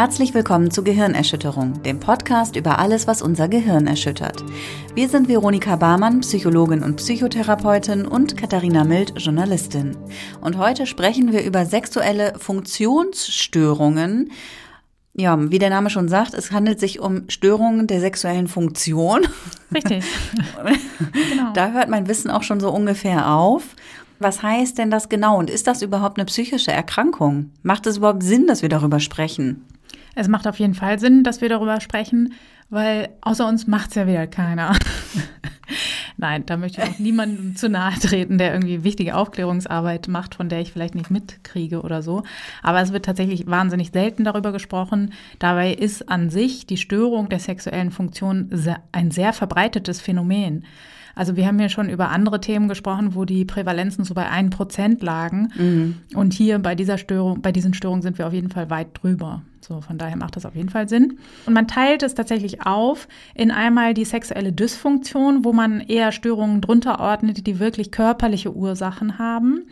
Herzlich willkommen zu Gehirnerschütterung, dem Podcast über alles, was unser Gehirn erschüttert. Wir sind Veronika Barmann, Psychologin und Psychotherapeutin und Katharina Mild, Journalistin. Und heute sprechen wir über sexuelle Funktionsstörungen. Ja, wie der Name schon sagt, es handelt sich um Störungen der sexuellen Funktion. Richtig. genau. Da hört mein Wissen auch schon so ungefähr auf. Was heißt denn das genau und ist das überhaupt eine psychische Erkrankung? Macht es überhaupt Sinn, dass wir darüber sprechen? Es macht auf jeden Fall Sinn, dass wir darüber sprechen, weil außer uns macht es ja wieder keiner. Nein, da möchte ich auch niemandem zu nahe treten, der irgendwie wichtige Aufklärungsarbeit macht, von der ich vielleicht nicht mitkriege oder so. Aber es wird tatsächlich wahnsinnig selten darüber gesprochen. Dabei ist an sich die Störung der sexuellen Funktion ein sehr verbreitetes Phänomen. Also wir haben ja schon über andere Themen gesprochen, wo die Prävalenzen so bei 1% lagen. Mhm. Und hier bei dieser Störung, bei diesen Störungen sind wir auf jeden Fall weit drüber. So, von daher macht das auf jeden Fall Sinn. Und man teilt es tatsächlich auf in einmal die sexuelle Dysfunktion, wo man eher Störungen drunter ordnet, die wirklich körperliche Ursachen haben.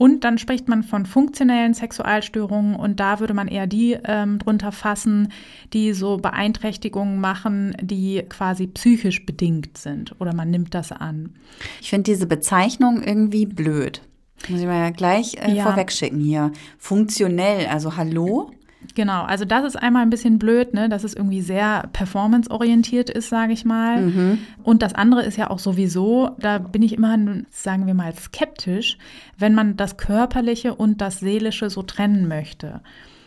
Und dann spricht man von funktionellen Sexualstörungen und da würde man eher die ähm, drunter fassen, die so Beeinträchtigungen machen, die quasi psychisch bedingt sind oder man nimmt das an. Ich finde diese Bezeichnung irgendwie blöd. Muss ich mal ja gleich äh, ja. vorwegschicken hier. Funktionell, also hallo? Genau, also das ist einmal ein bisschen blöd, ne, dass es irgendwie sehr performanceorientiert ist, sage ich mal. Mhm. Und das andere ist ja auch sowieso, da bin ich immer, sagen wir mal, skeptisch, wenn man das Körperliche und das Seelische so trennen möchte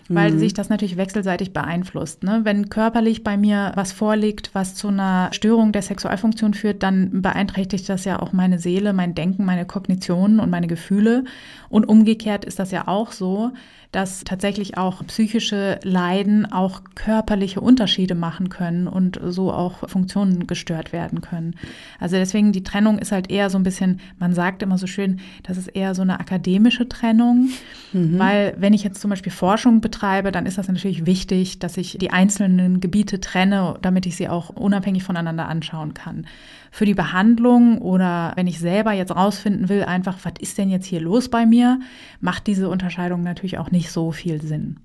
weil mhm. sich das natürlich wechselseitig beeinflusst. Ne? Wenn körperlich bei mir was vorliegt, was zu einer Störung der Sexualfunktion führt, dann beeinträchtigt das ja auch meine Seele, mein Denken, meine Kognitionen und meine Gefühle. Und umgekehrt ist das ja auch so dass tatsächlich auch psychische Leiden auch körperliche Unterschiede machen können und so auch Funktionen gestört werden können. Also deswegen die Trennung ist halt eher so ein bisschen, man sagt immer so schön, das ist eher so eine akademische Trennung, mhm. weil wenn ich jetzt zum Beispiel Forschung betreibe, dann ist das natürlich wichtig, dass ich die einzelnen Gebiete trenne, damit ich sie auch unabhängig voneinander anschauen kann für die Behandlung oder wenn ich selber jetzt rausfinden will, einfach, was ist denn jetzt hier los bei mir, macht diese Unterscheidung natürlich auch nicht so viel Sinn.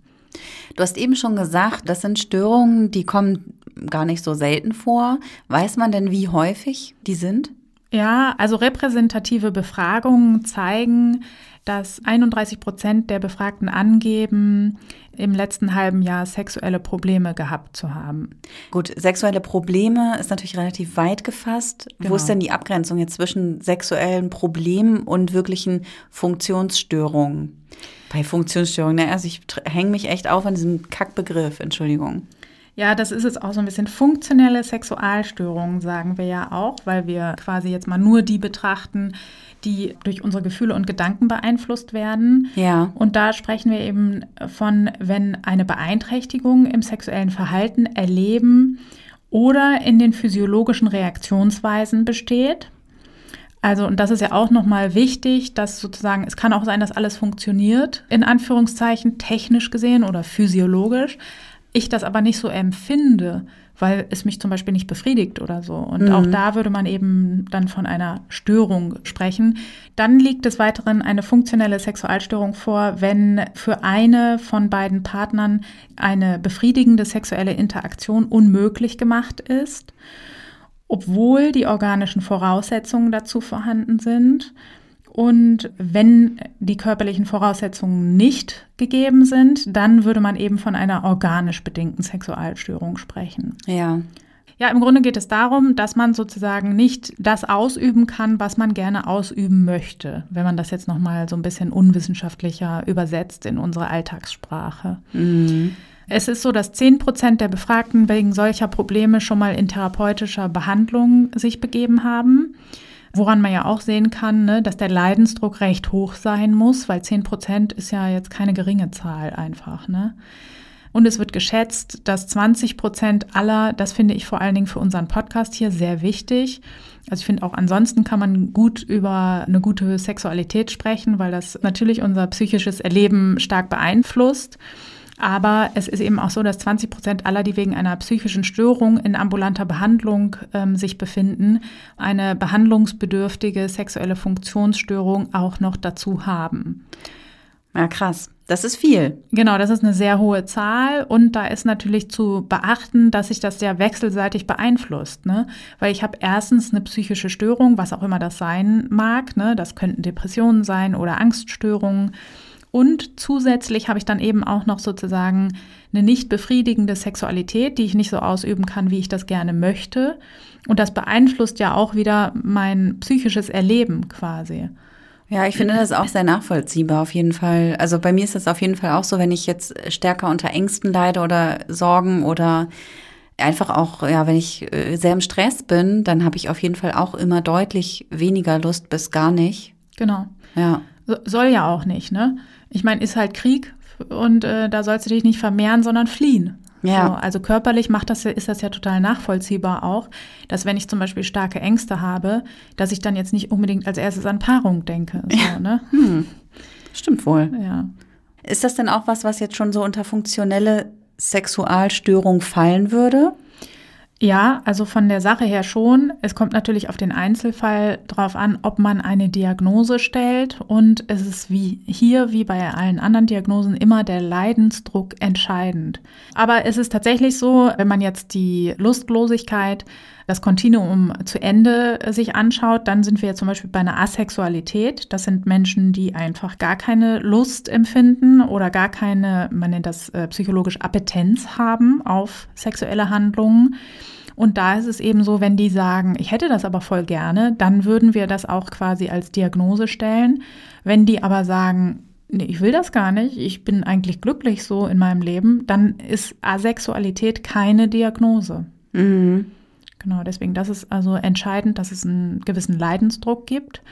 Du hast eben schon gesagt, das sind Störungen, die kommen gar nicht so selten vor. Weiß man denn, wie häufig die sind? Ja, also repräsentative Befragungen zeigen, dass 31 Prozent der Befragten angeben, im letzten halben Jahr sexuelle Probleme gehabt zu haben. Gut, sexuelle Probleme ist natürlich relativ weit gefasst. Genau. Wo ist denn die Abgrenzung jetzt zwischen sexuellen Problemen und wirklichen Funktionsstörungen? Bei Funktionsstörungen, ne? also ich hänge mich echt auf an diesem Kackbegriff, Entschuldigung. Ja, das ist jetzt auch so ein bisschen funktionelle Sexualstörungen, sagen wir ja auch, weil wir quasi jetzt mal nur die betrachten, die durch unsere Gefühle und Gedanken beeinflusst werden. Ja. Und da sprechen wir eben von, wenn eine Beeinträchtigung im sexuellen Verhalten erleben oder in den physiologischen Reaktionsweisen besteht. Also, und das ist ja auch nochmal wichtig, dass sozusagen, es kann auch sein, dass alles funktioniert, in Anführungszeichen, technisch gesehen oder physiologisch ich das aber nicht so empfinde, weil es mich zum Beispiel nicht befriedigt oder so. Und mhm. auch da würde man eben dann von einer Störung sprechen. Dann liegt des Weiteren eine funktionelle Sexualstörung vor, wenn für eine von beiden Partnern eine befriedigende sexuelle Interaktion unmöglich gemacht ist, obwohl die organischen Voraussetzungen dazu vorhanden sind. Und wenn die körperlichen Voraussetzungen nicht gegeben sind, dann würde man eben von einer organisch bedingten Sexualstörung sprechen. Ja. Ja, im Grunde geht es darum, dass man sozusagen nicht das ausüben kann, was man gerne ausüben möchte, wenn man das jetzt nochmal so ein bisschen unwissenschaftlicher übersetzt in unsere Alltagssprache. Mhm. Es ist so, dass 10 Prozent der Befragten wegen solcher Probleme schon mal in therapeutischer Behandlung sich begeben haben. Woran man ja auch sehen kann, ne, dass der Leidensdruck recht hoch sein muss, weil 10 Prozent ist ja jetzt keine geringe Zahl einfach. Ne? Und es wird geschätzt, dass 20 Prozent aller, das finde ich vor allen Dingen für unseren Podcast hier sehr wichtig. Also ich finde auch ansonsten kann man gut über eine gute Sexualität sprechen, weil das natürlich unser psychisches Erleben stark beeinflusst. Aber es ist eben auch so, dass 20 Prozent aller, die wegen einer psychischen Störung in ambulanter Behandlung ähm, sich befinden, eine behandlungsbedürftige sexuelle Funktionsstörung auch noch dazu haben. Ja, krass. Das ist viel. Genau, das ist eine sehr hohe Zahl und da ist natürlich zu beachten, dass sich das ja wechselseitig beeinflusst, ne? Weil ich habe erstens eine psychische Störung, was auch immer das sein mag, ne? Das könnten Depressionen sein oder Angststörungen. Und zusätzlich habe ich dann eben auch noch sozusagen eine nicht befriedigende Sexualität, die ich nicht so ausüben kann, wie ich das gerne möchte. Und das beeinflusst ja auch wieder mein psychisches Erleben quasi. Ja, ich finde das auch sehr nachvollziehbar auf jeden Fall. Also bei mir ist das auf jeden Fall auch so, wenn ich jetzt stärker unter Ängsten leide oder Sorgen oder einfach auch, ja, wenn ich äh, sehr im Stress bin, dann habe ich auf jeden Fall auch immer deutlich weniger Lust bis gar nicht. Genau. Ja. soll ja auch nicht, ne? Ich meine, ist halt Krieg und äh, da sollst du dich nicht vermehren, sondern fliehen. Ja. So, also körperlich macht das, ist das ja total nachvollziehbar auch, dass wenn ich zum Beispiel starke Ängste habe, dass ich dann jetzt nicht unbedingt als erstes an Paarung denke. So, ja. ne? Hm. Stimmt wohl. Ja. Ist das denn auch was, was jetzt schon so unter funktionelle Sexualstörung fallen würde? Ja, also von der Sache her schon. Es kommt natürlich auf den Einzelfall drauf an, ob man eine Diagnose stellt. Und es ist wie hier, wie bei allen anderen Diagnosen, immer der Leidensdruck entscheidend. Aber es ist tatsächlich so, wenn man jetzt die Lustlosigkeit, das Kontinuum zu Ende sich anschaut, dann sind wir zum Beispiel bei einer Asexualität. Das sind Menschen, die einfach gar keine Lust empfinden oder gar keine, man nennt das äh, psychologisch Appetenz haben auf sexuelle Handlungen. Und da ist es eben so, wenn die sagen, ich hätte das aber voll gerne, dann würden wir das auch quasi als Diagnose stellen. Wenn die aber sagen, nee, ich will das gar nicht, ich bin eigentlich glücklich so in meinem Leben, dann ist Asexualität keine Diagnose. Mhm. Genau, deswegen, das ist also entscheidend, dass es einen gewissen Leidensdruck gibt.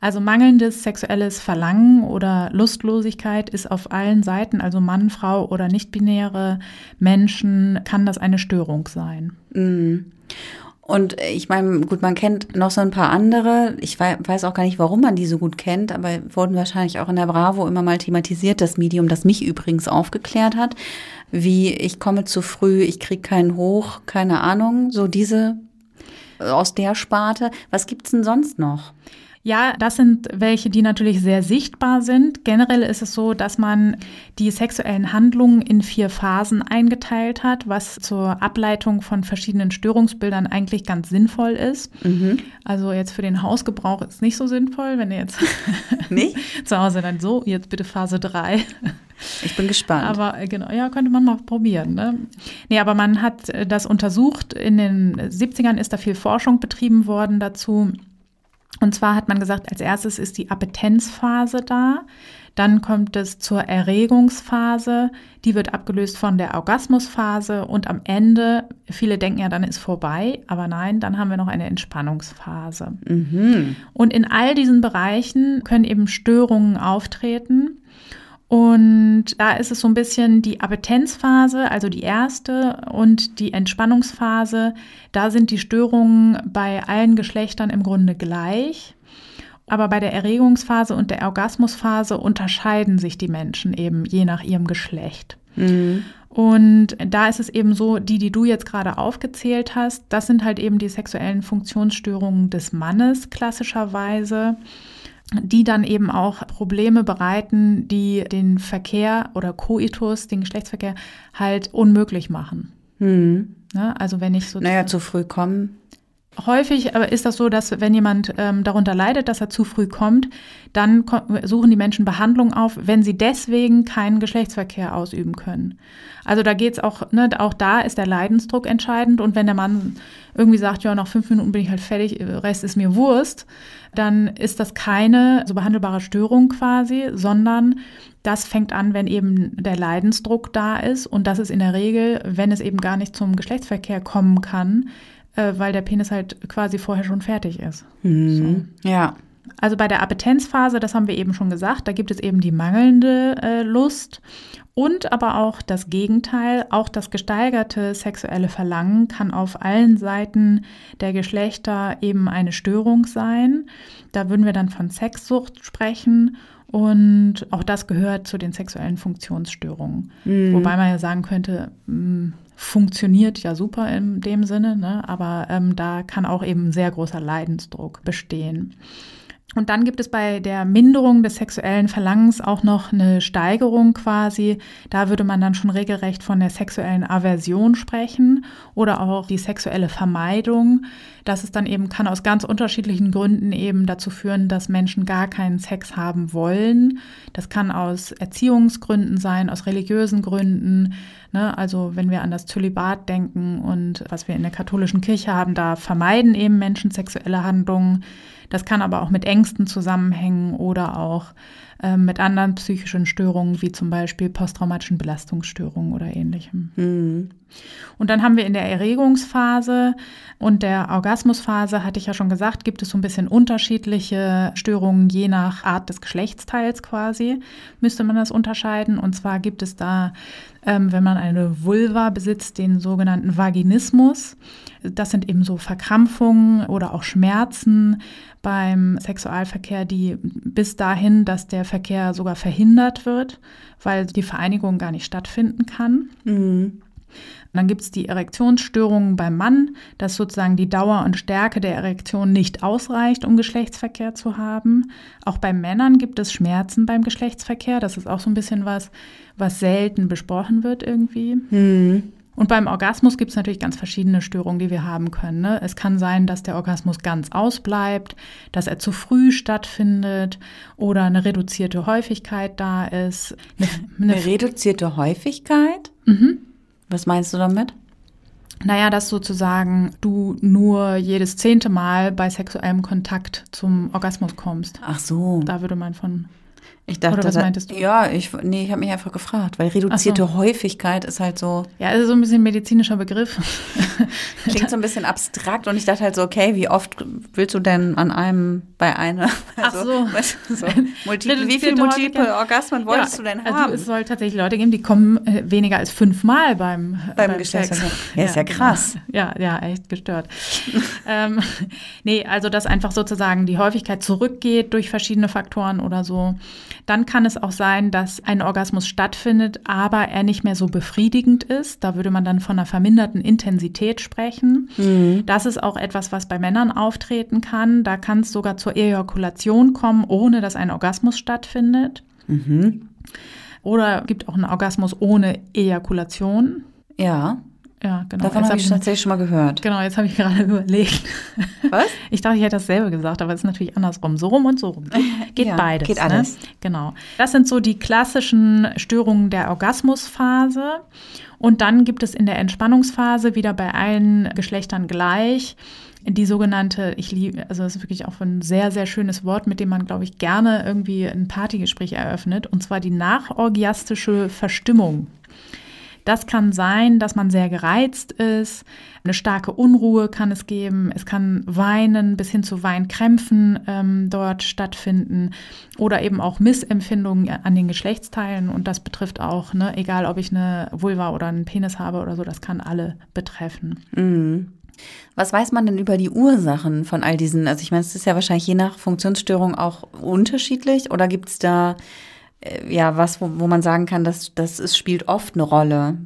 Also mangelndes sexuelles Verlangen oder Lustlosigkeit ist auf allen Seiten, also Mann, Frau oder nicht-binäre Menschen, kann das eine Störung sein. Mhm. Und ich meine, gut, man kennt noch so ein paar andere. Ich weiß auch gar nicht, warum man die so gut kennt, aber wurden wahrscheinlich auch in der Bravo immer mal thematisiert, das Medium, das mich übrigens aufgeklärt hat, wie ich komme zu früh, ich krieg keinen hoch, keine Ahnung, so diese aus der Sparte. Was gibt's denn sonst noch? Ja, das sind welche, die natürlich sehr sichtbar sind. Generell ist es so, dass man die sexuellen Handlungen in vier Phasen eingeteilt hat, was zur Ableitung von verschiedenen Störungsbildern eigentlich ganz sinnvoll ist. Mhm. Also jetzt für den Hausgebrauch ist nicht so sinnvoll, wenn ihr jetzt nicht zu Hause dann so, jetzt bitte Phase 3. Ich bin gespannt. Aber äh, genau, ja, könnte man mal probieren. Ne? Nee, aber man hat äh, das untersucht. In den 70ern ist da viel Forschung betrieben worden dazu. Und zwar hat man gesagt, als erstes ist die Appetenzphase da, dann kommt es zur Erregungsphase, die wird abgelöst von der Orgasmusphase und am Ende, viele denken ja, dann ist vorbei, aber nein, dann haben wir noch eine Entspannungsphase. Mhm. Und in all diesen Bereichen können eben Störungen auftreten. Und da ist es so ein bisschen die Appetenzphase, also die erste, und die Entspannungsphase. Da sind die Störungen bei allen Geschlechtern im Grunde gleich. Aber bei der Erregungsphase und der Orgasmusphase unterscheiden sich die Menschen eben je nach ihrem Geschlecht. Mhm. Und da ist es eben so, die, die du jetzt gerade aufgezählt hast, das sind halt eben die sexuellen Funktionsstörungen des Mannes klassischerweise die dann eben auch Probleme bereiten, die den Verkehr oder Coitus, den Geschlechtsverkehr halt unmöglich machen. Hm. Ne? Also wenn ich so naja zu früh kommen Häufig ist das so, dass wenn jemand ähm, darunter leidet, dass er zu früh kommt, dann suchen die Menschen Behandlung auf, wenn sie deswegen keinen Geschlechtsverkehr ausüben können. Also da geht's auch, ne, auch da ist der Leidensdruck entscheidend. Und wenn der Mann irgendwie sagt, ja, nach fünf Minuten bin ich halt fertig, Rest ist mir Wurst, dann ist das keine so behandelbare Störung quasi, sondern das fängt an, wenn eben der Leidensdruck da ist. Und das ist in der Regel, wenn es eben gar nicht zum Geschlechtsverkehr kommen kann, äh, weil der Penis halt quasi vorher schon fertig ist. Mhm. So. Ja. Also bei der Appetenzphase, das haben wir eben schon gesagt, da gibt es eben die mangelnde äh, Lust und aber auch das Gegenteil, auch das gesteigerte sexuelle Verlangen kann auf allen Seiten der Geschlechter eben eine Störung sein. Da würden wir dann von Sexsucht sprechen und auch das gehört zu den sexuellen Funktionsstörungen. Mhm. Wobei man ja sagen könnte, mh, hm, funktioniert ja super in dem Sinne, ne? aber ähm, da kann auch eben sehr großer Leidensdruck bestehen. Und dann gibt es bei der Minderung des sexuellen Verlangens auch noch eine Steigerung quasi. Da würde man dann schon regelrecht von der sexuellen Aversion sprechen oder auch die sexuelle Vermeidung. Das ist dann eben, kann aus ganz unterschiedlichen Gründen eben dazu führen, dass Menschen gar keinen Sex haben wollen. Das kann aus Erziehungsgründen sein, aus religiösen Gründen. Ne? Also wenn wir an das Zölibat denken und was wir in der katholischen Kirche haben, da vermeiden eben Menschen sexuelle Handlungen. Das kann aber auch mit Ängsten zusammenhängen oder auch mit anderen psychischen Störungen, wie zum Beispiel posttraumatischen Belastungsstörungen oder ähnlichem. Mhm. Und dann haben wir in der Erregungsphase und der Orgasmusphase, hatte ich ja schon gesagt, gibt es so ein bisschen unterschiedliche Störungen je nach Art des Geschlechtsteils quasi, müsste man das unterscheiden. Und zwar gibt es da, ähm, wenn man eine Vulva besitzt, den sogenannten Vaginismus. Das sind eben so Verkrampfungen oder auch Schmerzen beim Sexualverkehr, die bis dahin, dass der Verkehr sogar verhindert wird, weil die Vereinigung gar nicht stattfinden kann. Mhm. Dann gibt es die Erektionsstörungen beim Mann, dass sozusagen die Dauer und Stärke der Erektion nicht ausreicht, um Geschlechtsverkehr zu haben. Auch bei Männern gibt es Schmerzen beim Geschlechtsverkehr. Das ist auch so ein bisschen was, was selten besprochen wird irgendwie. Mhm. Und beim Orgasmus gibt es natürlich ganz verschiedene Störungen, die wir haben können. Ne? Es kann sein, dass der Orgasmus ganz ausbleibt, dass er zu früh stattfindet oder eine reduzierte Häufigkeit da ist. Eine, eine, eine reduzierte Häufigkeit? Mhm. Was meinst du damit? Naja, dass sozusagen du nur jedes zehnte Mal bei sexuellem Kontakt zum Orgasmus kommst. Ach so. Da würde man von ich dachte, Oder was meintest du? Ja, ich, nee, ich habe mich einfach gefragt, weil reduzierte so. Häufigkeit ist halt so. Ja, ist so ein bisschen medizinischer Begriff. Klingt so ein bisschen abstrakt und ich dachte halt so, okay, wie oft willst du denn an einem bei einer? Also, Ach so. Du, so multiple, wie viele multiple Orgasmen wolltest ja, du denn also haben? Also es soll tatsächlich Leute geben, die kommen äh, weniger als fünfmal beim, beim, beim Geschlechtsverkehr. Ja, ist ja krass. Ja, ja, echt gestört. ähm, nee, also dass einfach sozusagen die Häufigkeit zurückgeht durch verschiedene Faktoren oder so. Dann kann es auch sein, dass ein Orgasmus stattfindet, aber er nicht mehr so befriedigend ist. Da würde man dann von einer verminderten Intensität sprechen. Mhm. Das ist auch etwas, was bei Männern auftreten kann. Da kann es sogar zur Ejakulation kommen, ohne dass ein Orgasmus stattfindet. Mhm. Oder gibt auch einen Orgasmus ohne Ejakulation. Ja. Ja, genau. Davon habe ich tatsächlich schon mal gehört. Genau, jetzt habe ich gerade überlegt. Was? Ich dachte, ich hätte dasselbe gesagt, aber es ist natürlich andersrum. So rum und so rum. Geht ja, beides. Geht alles. Ne? Genau. Das sind so die klassischen Störungen der Orgasmusphase. Und dann gibt es in der Entspannungsphase wieder bei allen Geschlechtern gleich die sogenannte, ich liebe, also das ist wirklich auch ein sehr, sehr schönes Wort, mit dem man, glaube ich, gerne irgendwie ein Partygespräch eröffnet, und zwar die nachorgiastische Verstimmung. Das kann sein, dass man sehr gereizt ist, eine starke Unruhe kann es geben, es kann Weinen bis hin zu Weinkrämpfen ähm, dort stattfinden oder eben auch Missempfindungen an den Geschlechtsteilen und das betrifft auch, ne, egal ob ich eine Vulva oder einen Penis habe oder so, das kann alle betreffen. Mhm. Was weiß man denn über die Ursachen von all diesen? Also ich meine, es ist ja wahrscheinlich je nach Funktionsstörung auch unterschiedlich oder gibt es da ja was, wo, wo man sagen kann, dass das ist, spielt oft eine Rolle?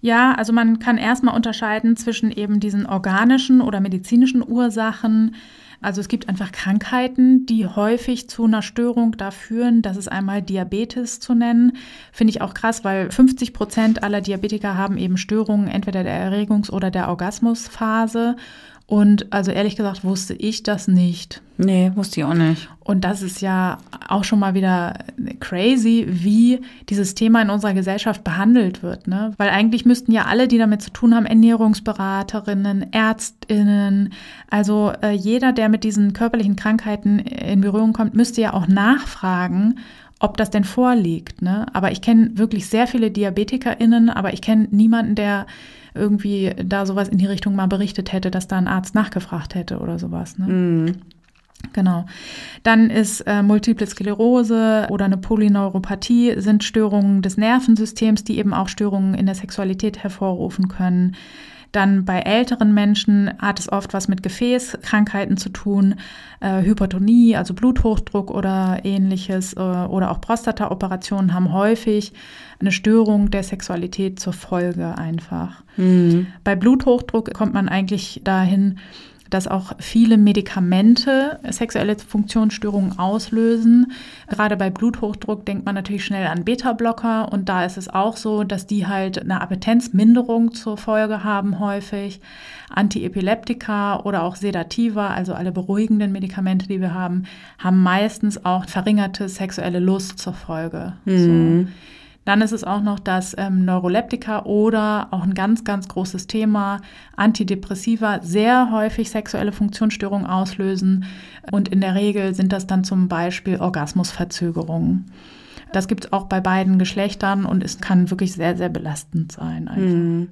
Ja, also man kann erstmal unterscheiden zwischen eben diesen organischen oder medizinischen Ursachen. Also es gibt einfach Krankheiten, die häufig zu einer Störung da führen. Das ist einmal Diabetes zu nennen. Finde ich auch krass, weil 50 Prozent aller Diabetiker haben eben Störungen entweder der Erregungs- oder der Orgasmusphase. Und also ehrlich gesagt wusste ich das nicht. Nee, wusste ich auch nicht. Und das ist ja auch schon mal wieder crazy, wie dieses Thema in unserer Gesellschaft behandelt wird. Ne? Weil eigentlich müssten ja alle, die damit zu tun haben, Ernährungsberaterinnen, Ärztinnen, also äh, jeder, der mit diesen körperlichen Krankheiten in Berührung kommt, müsste ja auch nachfragen, ob das denn vorliegt. Ne? Aber ich kenne wirklich sehr viele DiabetikerInnen, aber ich kenne niemanden, der irgendwie da sowas in die Richtung mal berichtet hätte, dass da ein Arzt nachgefragt hätte oder sowas. Ne? Mm. Genau. Dann ist äh, Multiple Sklerose oder eine Polyneuropathie sind Störungen des Nervensystems, die eben auch Störungen in der Sexualität hervorrufen können. Dann bei älteren Menschen hat es oft was mit Gefäßkrankheiten zu tun, äh, Hypertonie, also Bluthochdruck oder ähnliches äh, oder auch Prostataoperationen haben häufig eine Störung der Sexualität zur Folge einfach. Mhm. Bei Bluthochdruck kommt man eigentlich dahin, dass auch viele Medikamente sexuelle Funktionsstörungen auslösen. Gerade bei Bluthochdruck denkt man natürlich schnell an Beta-Blocker und da ist es auch so, dass die halt eine Appetenzminderung zur Folge haben häufig. Antiepileptika oder auch Sedativa, also alle beruhigenden Medikamente, die wir haben, haben meistens auch verringerte sexuelle Lust zur Folge. Mhm. So. Dann ist es auch noch das ähm, Neuroleptika oder auch ein ganz, ganz großes Thema, Antidepressiva, sehr häufig sexuelle Funktionsstörungen auslösen. Und in der Regel sind das dann zum Beispiel Orgasmusverzögerungen. Das gibt es auch bei beiden Geschlechtern und es kann wirklich sehr, sehr belastend sein. Einfach. Mhm.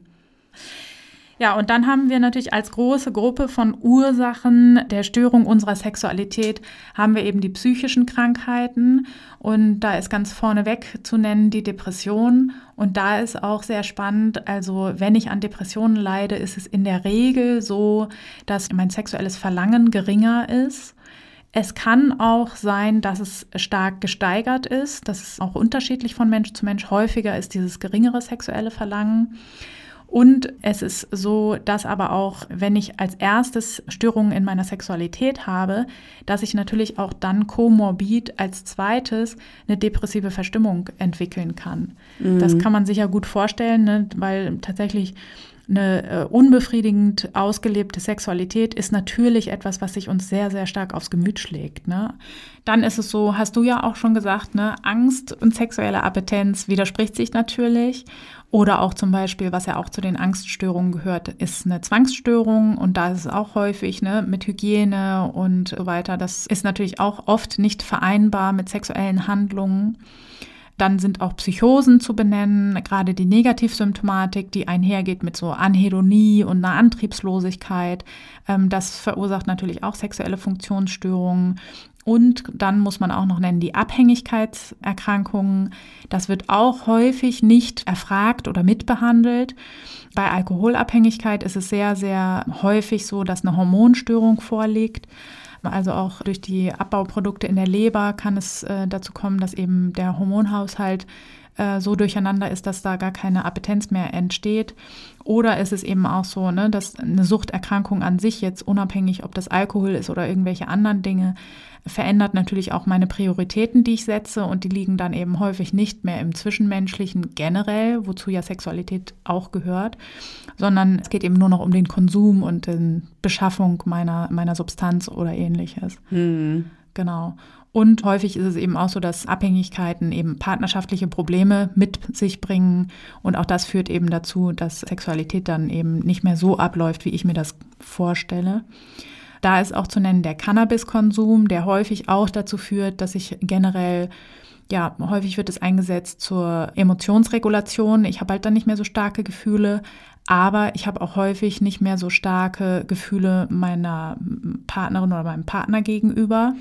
Ja, und dann haben wir natürlich als große Gruppe von Ursachen der Störung unserer Sexualität haben wir eben die psychischen Krankheiten und da ist ganz vorneweg zu nennen die Depression und da ist auch sehr spannend, also wenn ich an Depressionen leide, ist es in der Regel so, dass mein sexuelles Verlangen geringer ist. Es kann auch sein, dass es stark gesteigert ist. Das ist auch unterschiedlich von Mensch zu Mensch. Häufiger ist dieses geringere sexuelle Verlangen. Und es ist so, dass aber auch, wenn ich als erstes Störungen in meiner Sexualität habe, dass ich natürlich auch dann komorbid als zweites eine depressive Verstimmung entwickeln kann. Mhm. Das kann man sich ja gut vorstellen, ne? weil tatsächlich eine äh, unbefriedigend ausgelebte Sexualität ist natürlich etwas, was sich uns sehr, sehr stark aufs Gemüt schlägt. Ne? Dann ist es so, hast du ja auch schon gesagt, ne? Angst und sexuelle Appetenz widerspricht sich natürlich. Oder auch zum Beispiel, was ja auch zu den Angststörungen gehört, ist eine Zwangsstörung. Und da ist es auch häufig ne, mit Hygiene und so weiter. Das ist natürlich auch oft nicht vereinbar mit sexuellen Handlungen. Dann sind auch Psychosen zu benennen, gerade die Negativsymptomatik, die einhergeht mit so Anhedonie und einer Antriebslosigkeit. Ähm, das verursacht natürlich auch sexuelle Funktionsstörungen. Und dann muss man auch noch nennen die Abhängigkeitserkrankungen. Das wird auch häufig nicht erfragt oder mitbehandelt. Bei Alkoholabhängigkeit ist es sehr, sehr häufig so, dass eine Hormonstörung vorliegt. Also auch durch die Abbauprodukte in der Leber kann es äh, dazu kommen, dass eben der Hormonhaushalt äh, so durcheinander ist, dass da gar keine Appetenz mehr entsteht. Oder ist es eben auch so, ne, dass eine Suchterkrankung an sich jetzt unabhängig, ob das Alkohol ist oder irgendwelche anderen Dinge, verändert natürlich auch meine Prioritäten, die ich setze und die liegen dann eben häufig nicht mehr im Zwischenmenschlichen generell, wozu ja Sexualität auch gehört, sondern es geht eben nur noch um den Konsum und die Beschaffung meiner, meiner Substanz oder ähnliches. Mhm. Genau. Und häufig ist es eben auch so, dass Abhängigkeiten eben partnerschaftliche Probleme mit sich bringen. Und auch das führt eben dazu, dass Sexualität dann eben nicht mehr so abläuft, wie ich mir das vorstelle. Da ist auch zu nennen der Cannabiskonsum, der häufig auch dazu führt, dass ich generell ja, häufig wird es eingesetzt zur Emotionsregulation. Ich habe halt dann nicht mehr so starke Gefühle, aber ich habe auch häufig nicht mehr so starke Gefühle meiner Partnerin oder meinem Partner gegenüber.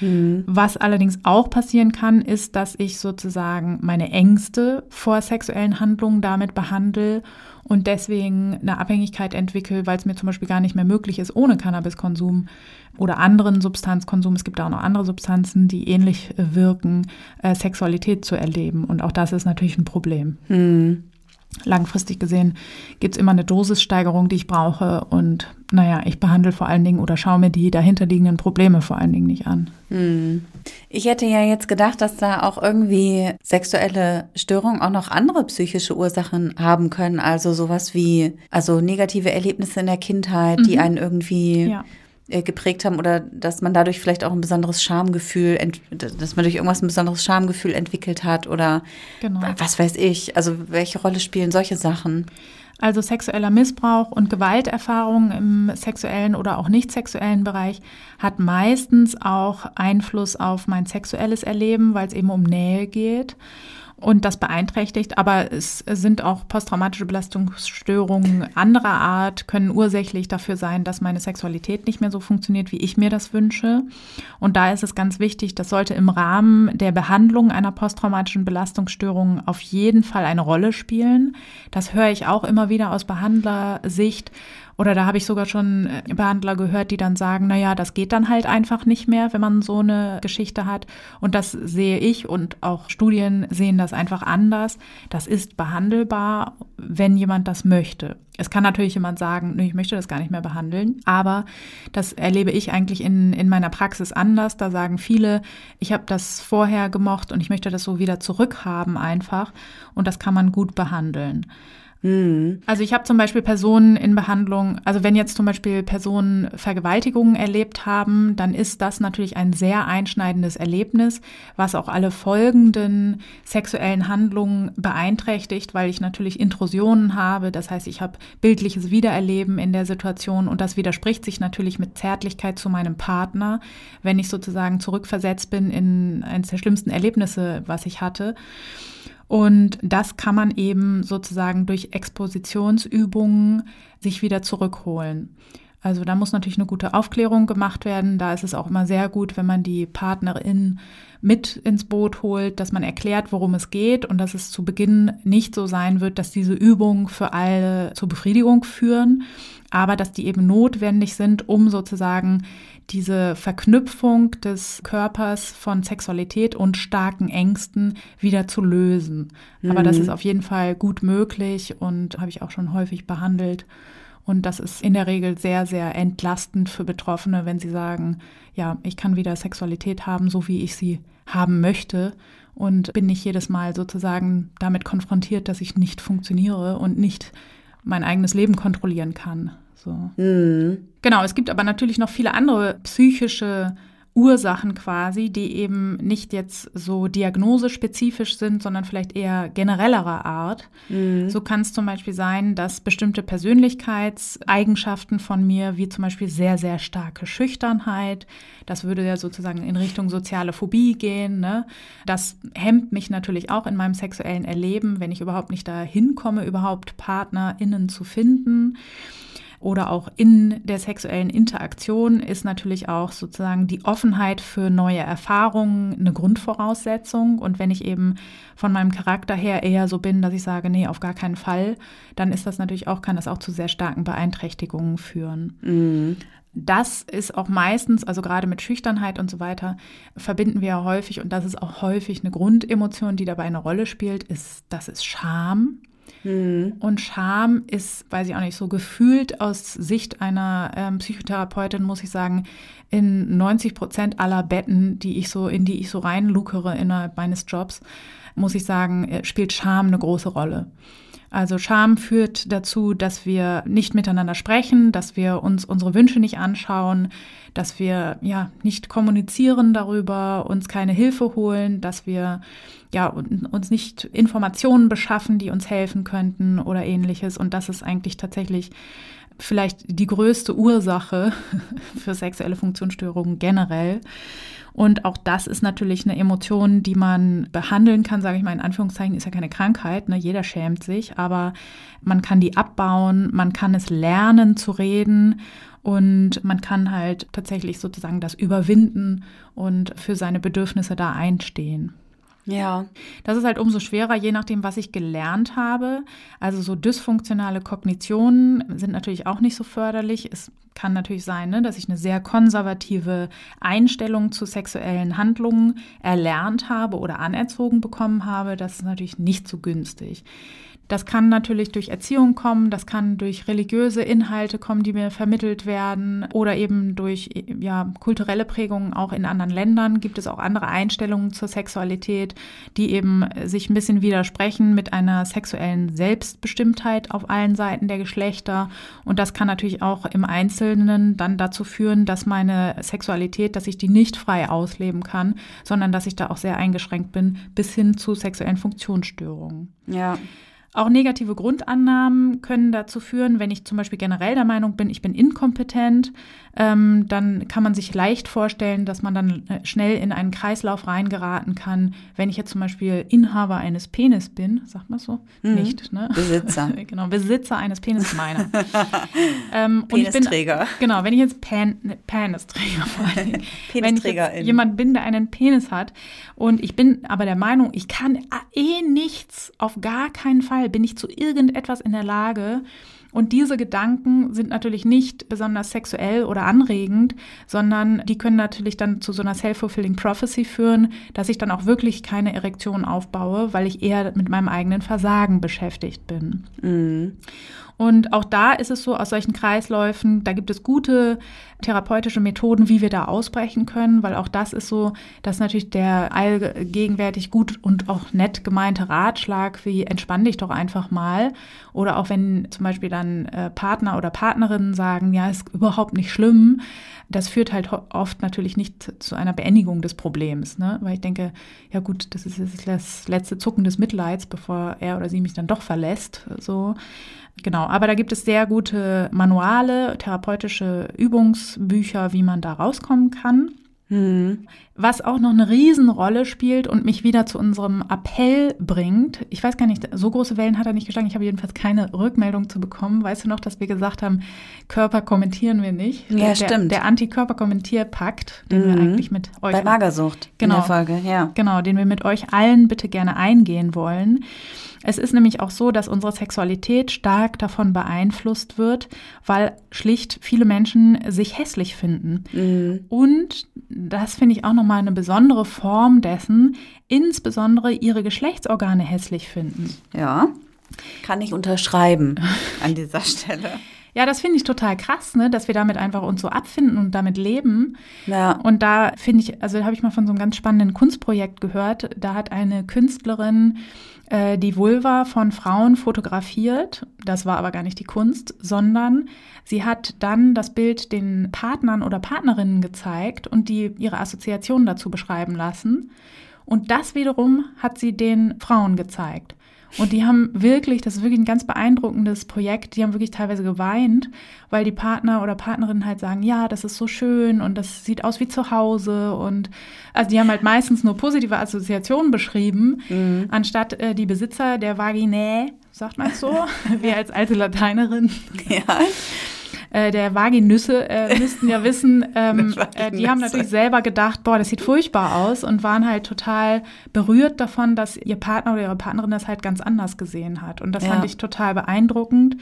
Mhm. Was allerdings auch passieren kann, ist, dass ich sozusagen meine Ängste vor sexuellen Handlungen damit behandle und deswegen eine Abhängigkeit entwickle, weil es mir zum Beispiel gar nicht mehr möglich ist, ohne Cannabiskonsum oder anderen Substanzkonsum, es gibt auch noch andere Substanzen, die ähnlich wirken, äh, Sexualität zu erleben. Und auch das ist natürlich ein Problem. Mhm langfristig gesehen gibt es immer eine Dosissteigerung, die ich brauche. Und naja, ich behandle vor allen Dingen oder schaue mir die dahinterliegenden Probleme vor allen Dingen nicht an. Hm. Ich hätte ja jetzt gedacht, dass da auch irgendwie sexuelle Störungen auch noch andere psychische Ursachen haben können. Also sowas wie, also negative Erlebnisse in der Kindheit, mhm. die einen irgendwie ja geprägt haben oder dass man dadurch vielleicht auch ein besonderes Schamgefühl, dass man durch irgendwas ein besonderes Schamgefühl entwickelt hat oder genau. was weiß ich. Also welche Rolle spielen solche Sachen? Also sexueller Missbrauch und Gewalterfahrung im sexuellen oder auch nicht sexuellen Bereich hat meistens auch Einfluss auf mein sexuelles Erleben, weil es eben um Nähe geht und das beeinträchtigt. Aber es sind auch posttraumatische Belastungsstörungen anderer Art, können ursächlich dafür sein, dass meine Sexualität nicht mehr so funktioniert, wie ich mir das wünsche. Und da ist es ganz wichtig, das sollte im Rahmen der Behandlung einer posttraumatischen Belastungsstörung auf jeden Fall eine Rolle spielen. Das höre ich auch immer wieder aus Behandlersicht Oder da habe ich sogar schon äh, Behandler gehört, die dann sagen, na ja, das geht dann halt einfach nicht mehr, wenn man so eine Geschichte hat. Und das sehe ich und auch Studien sehen das einfach anders. Das ist behandelbar, wenn jemand das möchte. Es kann natürlich jemand sagen, nee, ich möchte das gar nicht mehr behandeln, aber das erlebe ich eigentlich in, in meiner Praxis anders. Da sagen viele, ich habe das vorher gemocht und ich möchte das so wieder zurückhaben einfach und das kann man gut behandeln. Mhm. Also ich habe zum Beispiel Personen in Behandlung, also wenn jetzt zum Beispiel Personen Vergewaltigungen erlebt haben, dann ist das natürlich ein sehr einschneidendes Erlebnis, was auch alle folgenden sexuellen Handlungen beeinträchtigt, weil ich natürlich Intrusionen habe. Das heißt, ich habe bildliches Wiedererleben in der Situation und das widerspricht sich natürlich mit Zärtlichkeit zu meinem Partner, wenn ich sozusagen zurückversetzt bin in eines der schlimmsten Erlebnisse, was ich hatte. Und das kann man eben sozusagen durch Expositionsübungen sich wieder zurückholen. Also da muss natürlich eine gute Aufklärung gemacht werden. Da ist es auch immer sehr gut, wenn man die Partnerin mit ins Boot holt, dass man erklärt, worum es geht und dass es zu Beginn nicht so sein wird, dass diese Übungen für alle zur Befriedigung führen, aber dass die eben notwendig sind, um sozusagen diese Verknüpfung des Körpers von Sexualität und starken Ängsten wieder zu lösen. Mhm. Aber das mhm. ist auf jeden Fall gut möglich und habe ich auch schon häufig behandelt. Und das ist in der Regel sehr, sehr entlastend für Betroffene, wenn sie sagen, ja, ich kann wieder Sexualität haben, so wie ich sie haben möchte und bin nicht jedes Mal sozusagen damit konfrontiert, dass ich nicht funktioniere und nicht mein eigenes Leben kontrollieren kann. So. Mhm. Genau, es gibt aber natürlich noch viele andere psychische Ursachen quasi, die eben nicht jetzt so diagnosespezifisch sind, sondern vielleicht eher generellerer Art. Mhm. So kann es zum Beispiel sein, dass bestimmte Persönlichkeitseigenschaften von mir, wie zum Beispiel sehr, sehr starke Schüchternheit, das würde ja sozusagen in Richtung soziale Phobie gehen. Ne? Das hemmt mich natürlich auch in meinem sexuellen Erleben, wenn ich überhaupt nicht dahin komme, überhaupt PartnerInnen zu finden oder auch in der sexuellen Interaktion ist natürlich auch sozusagen die Offenheit für neue Erfahrungen eine Grundvoraussetzung. Und wenn ich eben von meinem Charakter her eher so bin, dass ich sage, nee, auf gar keinen Fall, dann ist das natürlich auch, kann das auch zu sehr starken Beeinträchtigungen führen. Mhm. Das ist auch meistens, also gerade mit Schüchternheit und so weiter, verbinden wir ja häufig, und das ist auch häufig eine Grundemotion, die dabei eine Rolle spielt, ist, das ist Scham. Mhm. Und Scham ist, weiß ich auch nicht, so gefühlt aus Sicht einer ähm, Psychotherapeutin, muss ich sagen, in 90 Prozent aller Betten, die ich so, in die ich so reinlukere innerhalb meines Jobs, muss ich sagen, äh, spielt Scham eine große Rolle. Also Scham führt dazu, dass wir nicht miteinander sprechen, dass wir uns unsere Wünsche nicht anschauen, dass wir ja nicht kommunizieren darüber, uns keine Hilfe holen, dass wir ja uns nicht Informationen beschaffen, die uns helfen könnten oder ähnliches. Und das ist eigentlich tatsächlich vielleicht die größte Ursache für sexuelle Funktionsstörungen generell. Und auch das ist natürlich eine Emotion, die man behandeln kann, sage ich mal in Anführungszeichen, ist ja keine Krankheit, ne? jeder schämt sich, aber man kann die abbauen, man kann es lernen zu reden und man kann halt tatsächlich sozusagen das überwinden und für seine Bedürfnisse da einstehen. Ja. Das ist halt umso schwerer, je nachdem, was ich gelernt habe. Also so dysfunktionale Kognitionen sind natürlich auch nicht so förderlich. Es kann natürlich sein, ne, dass ich eine sehr konservative Einstellung zu sexuellen Handlungen erlernt habe oder anerzogen bekommen habe. Das ist natürlich nicht so günstig. Das kann natürlich durch Erziehung kommen, das kann durch religiöse Inhalte kommen, die mir vermittelt werden oder eben durch ja, kulturelle Prägungen auch in anderen Ländern gibt es auch andere Einstellungen zur Sexualität, die eben sich ein bisschen widersprechen mit einer sexuellen Selbstbestimmtheit auf allen Seiten der Geschlechter. Und das kann natürlich auch im Einzelnen dann dazu führen, dass meine Sexualität, dass ich die nicht frei ausleben kann, sondern dass ich da auch sehr eingeschränkt bin, bis hin zu sexuellen Funktionsstörungen. Ja. Auch negative Grundannahmen können dazu führen, wenn ich zum Beispiel generell der Meinung bin, ich bin inkompetent, ähm, dann kann man sich leicht vorstellen, dass man dann äh, schnell in einen Kreislauf reingeraten kann. Wenn ich jetzt zum Beispiel Inhaber eines Penis bin, sagt man so? Mhm. Nicht, ne? Besitzer. genau, Besitzer eines Penis meiner. ähm, Penisträger. Bin, genau, wenn ich jetzt Pen, Penisträger vor allen Dingen, wenn ich jetzt jemand bin, der einen Penis hat und ich bin aber der Meinung, ich kann eh nichts, auf gar keinen Fall bin ich zu irgendetwas in der Lage, Und diese Gedanken sind natürlich nicht besonders sexuell oder anregend, sondern die können natürlich dann zu so einer self-fulfilling prophecy führen, dass ich dann auch wirklich keine Erektion aufbaue, weil ich eher mit meinem eigenen Versagen beschäftigt bin. Mhm. Und auch da ist es so, aus solchen Kreisläufen, da gibt es gute therapeutische Methoden, wie wir da ausbrechen können, weil auch das ist so, dass natürlich der allgegenwärtig gut und auch nett gemeinte Ratschlag, wie entspann dich doch einfach mal. Oder auch wenn zum Beispiel dann äh, Partner oder Partnerinnen sagen, ja, ist überhaupt nicht schlimm. Das führt halt oft natürlich nicht zu einer Beendigung des Problems, ne? weil ich denke, ja gut, das ist das letzte Zucken des Mitleids, bevor er oder sie mich dann doch verlässt. So. Genau, aber da gibt es sehr gute Manuale, therapeutische Übungsbücher, wie man da rauskommen kann. Hm. Was auch noch eine Riesenrolle spielt und mich wieder zu unserem Appell bringt. Ich weiß gar nicht, so große Wellen hat er nicht geschlagen. Ich habe jedenfalls keine Rückmeldung zu bekommen. Weißt du noch, dass wir gesagt haben, Körper kommentieren wir nicht? Ja, der, stimmt. Der Antikörper-Kommentierpakt, den mhm. wir eigentlich mit euch. Bei Magersucht genau, in der Folge, ja. Genau, den wir mit euch allen bitte gerne eingehen wollen. Es ist nämlich auch so, dass unsere Sexualität stark davon beeinflusst wird, weil schlicht viele Menschen sich hässlich finden. Mhm. Und das finde ich auch nochmal eine besondere Form dessen, insbesondere ihre Geschlechtsorgane hässlich finden. Ja, kann ich unterschreiben an dieser Stelle. Ja, das finde ich total krass, ne, dass wir damit einfach uns so abfinden und damit leben. Ja. Und da finde ich, also habe ich mal von so einem ganz spannenden Kunstprojekt gehört. Da hat eine Künstlerin äh, die Vulva von Frauen fotografiert. Das war aber gar nicht die Kunst, sondern sie hat dann das Bild den Partnern oder Partnerinnen gezeigt und die ihre Assoziationen dazu beschreiben lassen. Und das wiederum hat sie den Frauen gezeigt. Und die haben wirklich, das ist wirklich ein ganz beeindruckendes Projekt, die haben wirklich teilweise geweint, weil die Partner oder Partnerinnen halt sagen, ja, das ist so schön und das sieht aus wie zu Hause. Und also die haben halt meistens nur positive Assoziationen beschrieben, mhm. anstatt äh, die Besitzer der Vaginae, sagt man so, wie als alte Lateinerin. Ja äh, der Vaginüsse äh, müssten ja wissen, ähm, äh, die haben natürlich selber gedacht, boah, das sieht furchtbar aus und waren halt total berührt davon, dass ihr Partner oder ihre Partnerin das halt ganz anders gesehen hat. Und das ja. fand ich total beeindruckend.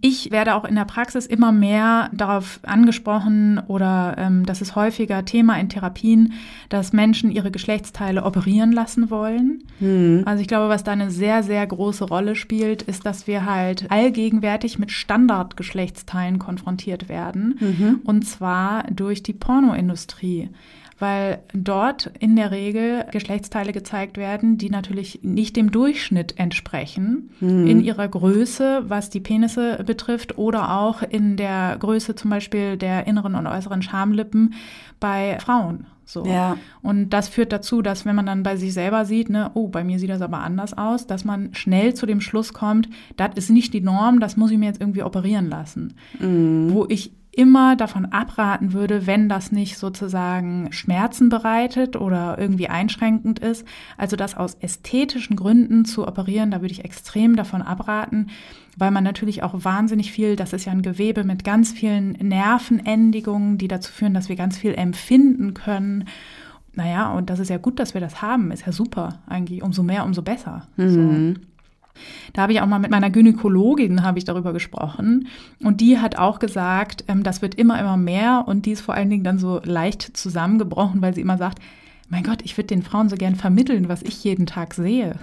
Ich werde auch in der Praxis immer mehr darauf angesprochen oder ähm, das ist häufiger Thema in Therapien, dass Menschen ihre Geschlechtsteile operieren lassen wollen. Mhm. Also ich glaube, was da eine sehr, sehr große Rolle spielt, ist, dass wir halt allgegenwärtig mit Standardgeschlechtsteilen konfrontiert werden. Mhm. Und zwar durch die Pornoindustrie weil dort in der Regel Geschlechtsteile gezeigt werden, die natürlich nicht dem Durchschnitt entsprechen mhm. in ihrer Größe, was die Penisse betrifft, oder auch in der Größe zum Beispiel der inneren und äußeren Schamlippen bei Frauen. So. Ja. Und das führt dazu, dass wenn man dann bei sich selber sieht, ne, oh, bei mir sieht das aber anders aus, dass man schnell zu dem Schluss kommt, das ist nicht die Norm, das muss ich mir jetzt irgendwie operieren lassen. Mhm. Wo ich immer davon abraten würde, wenn das nicht sozusagen Schmerzen bereitet oder irgendwie einschränkend ist. Also das aus ästhetischen Gründen zu operieren, da würde ich extrem davon abraten, weil man natürlich auch wahnsinnig viel, das ist ja ein Gewebe mit ganz vielen Nervenendigungen, die dazu führen, dass wir ganz viel empfinden können. Naja, und das ist ja gut, dass wir das haben, ist ja super eigentlich. Umso mehr, umso besser. Mhm. So. Da habe ich auch mal mit meiner Gynäkologin habe ich darüber gesprochen und die hat auch gesagt, ähm, das wird immer immer mehr und die ist vor allen Dingen dann so leicht zusammengebrochen, weil sie immer sagt, mein Gott, ich würde den Frauen so gern vermitteln, was ich jeden Tag sehe.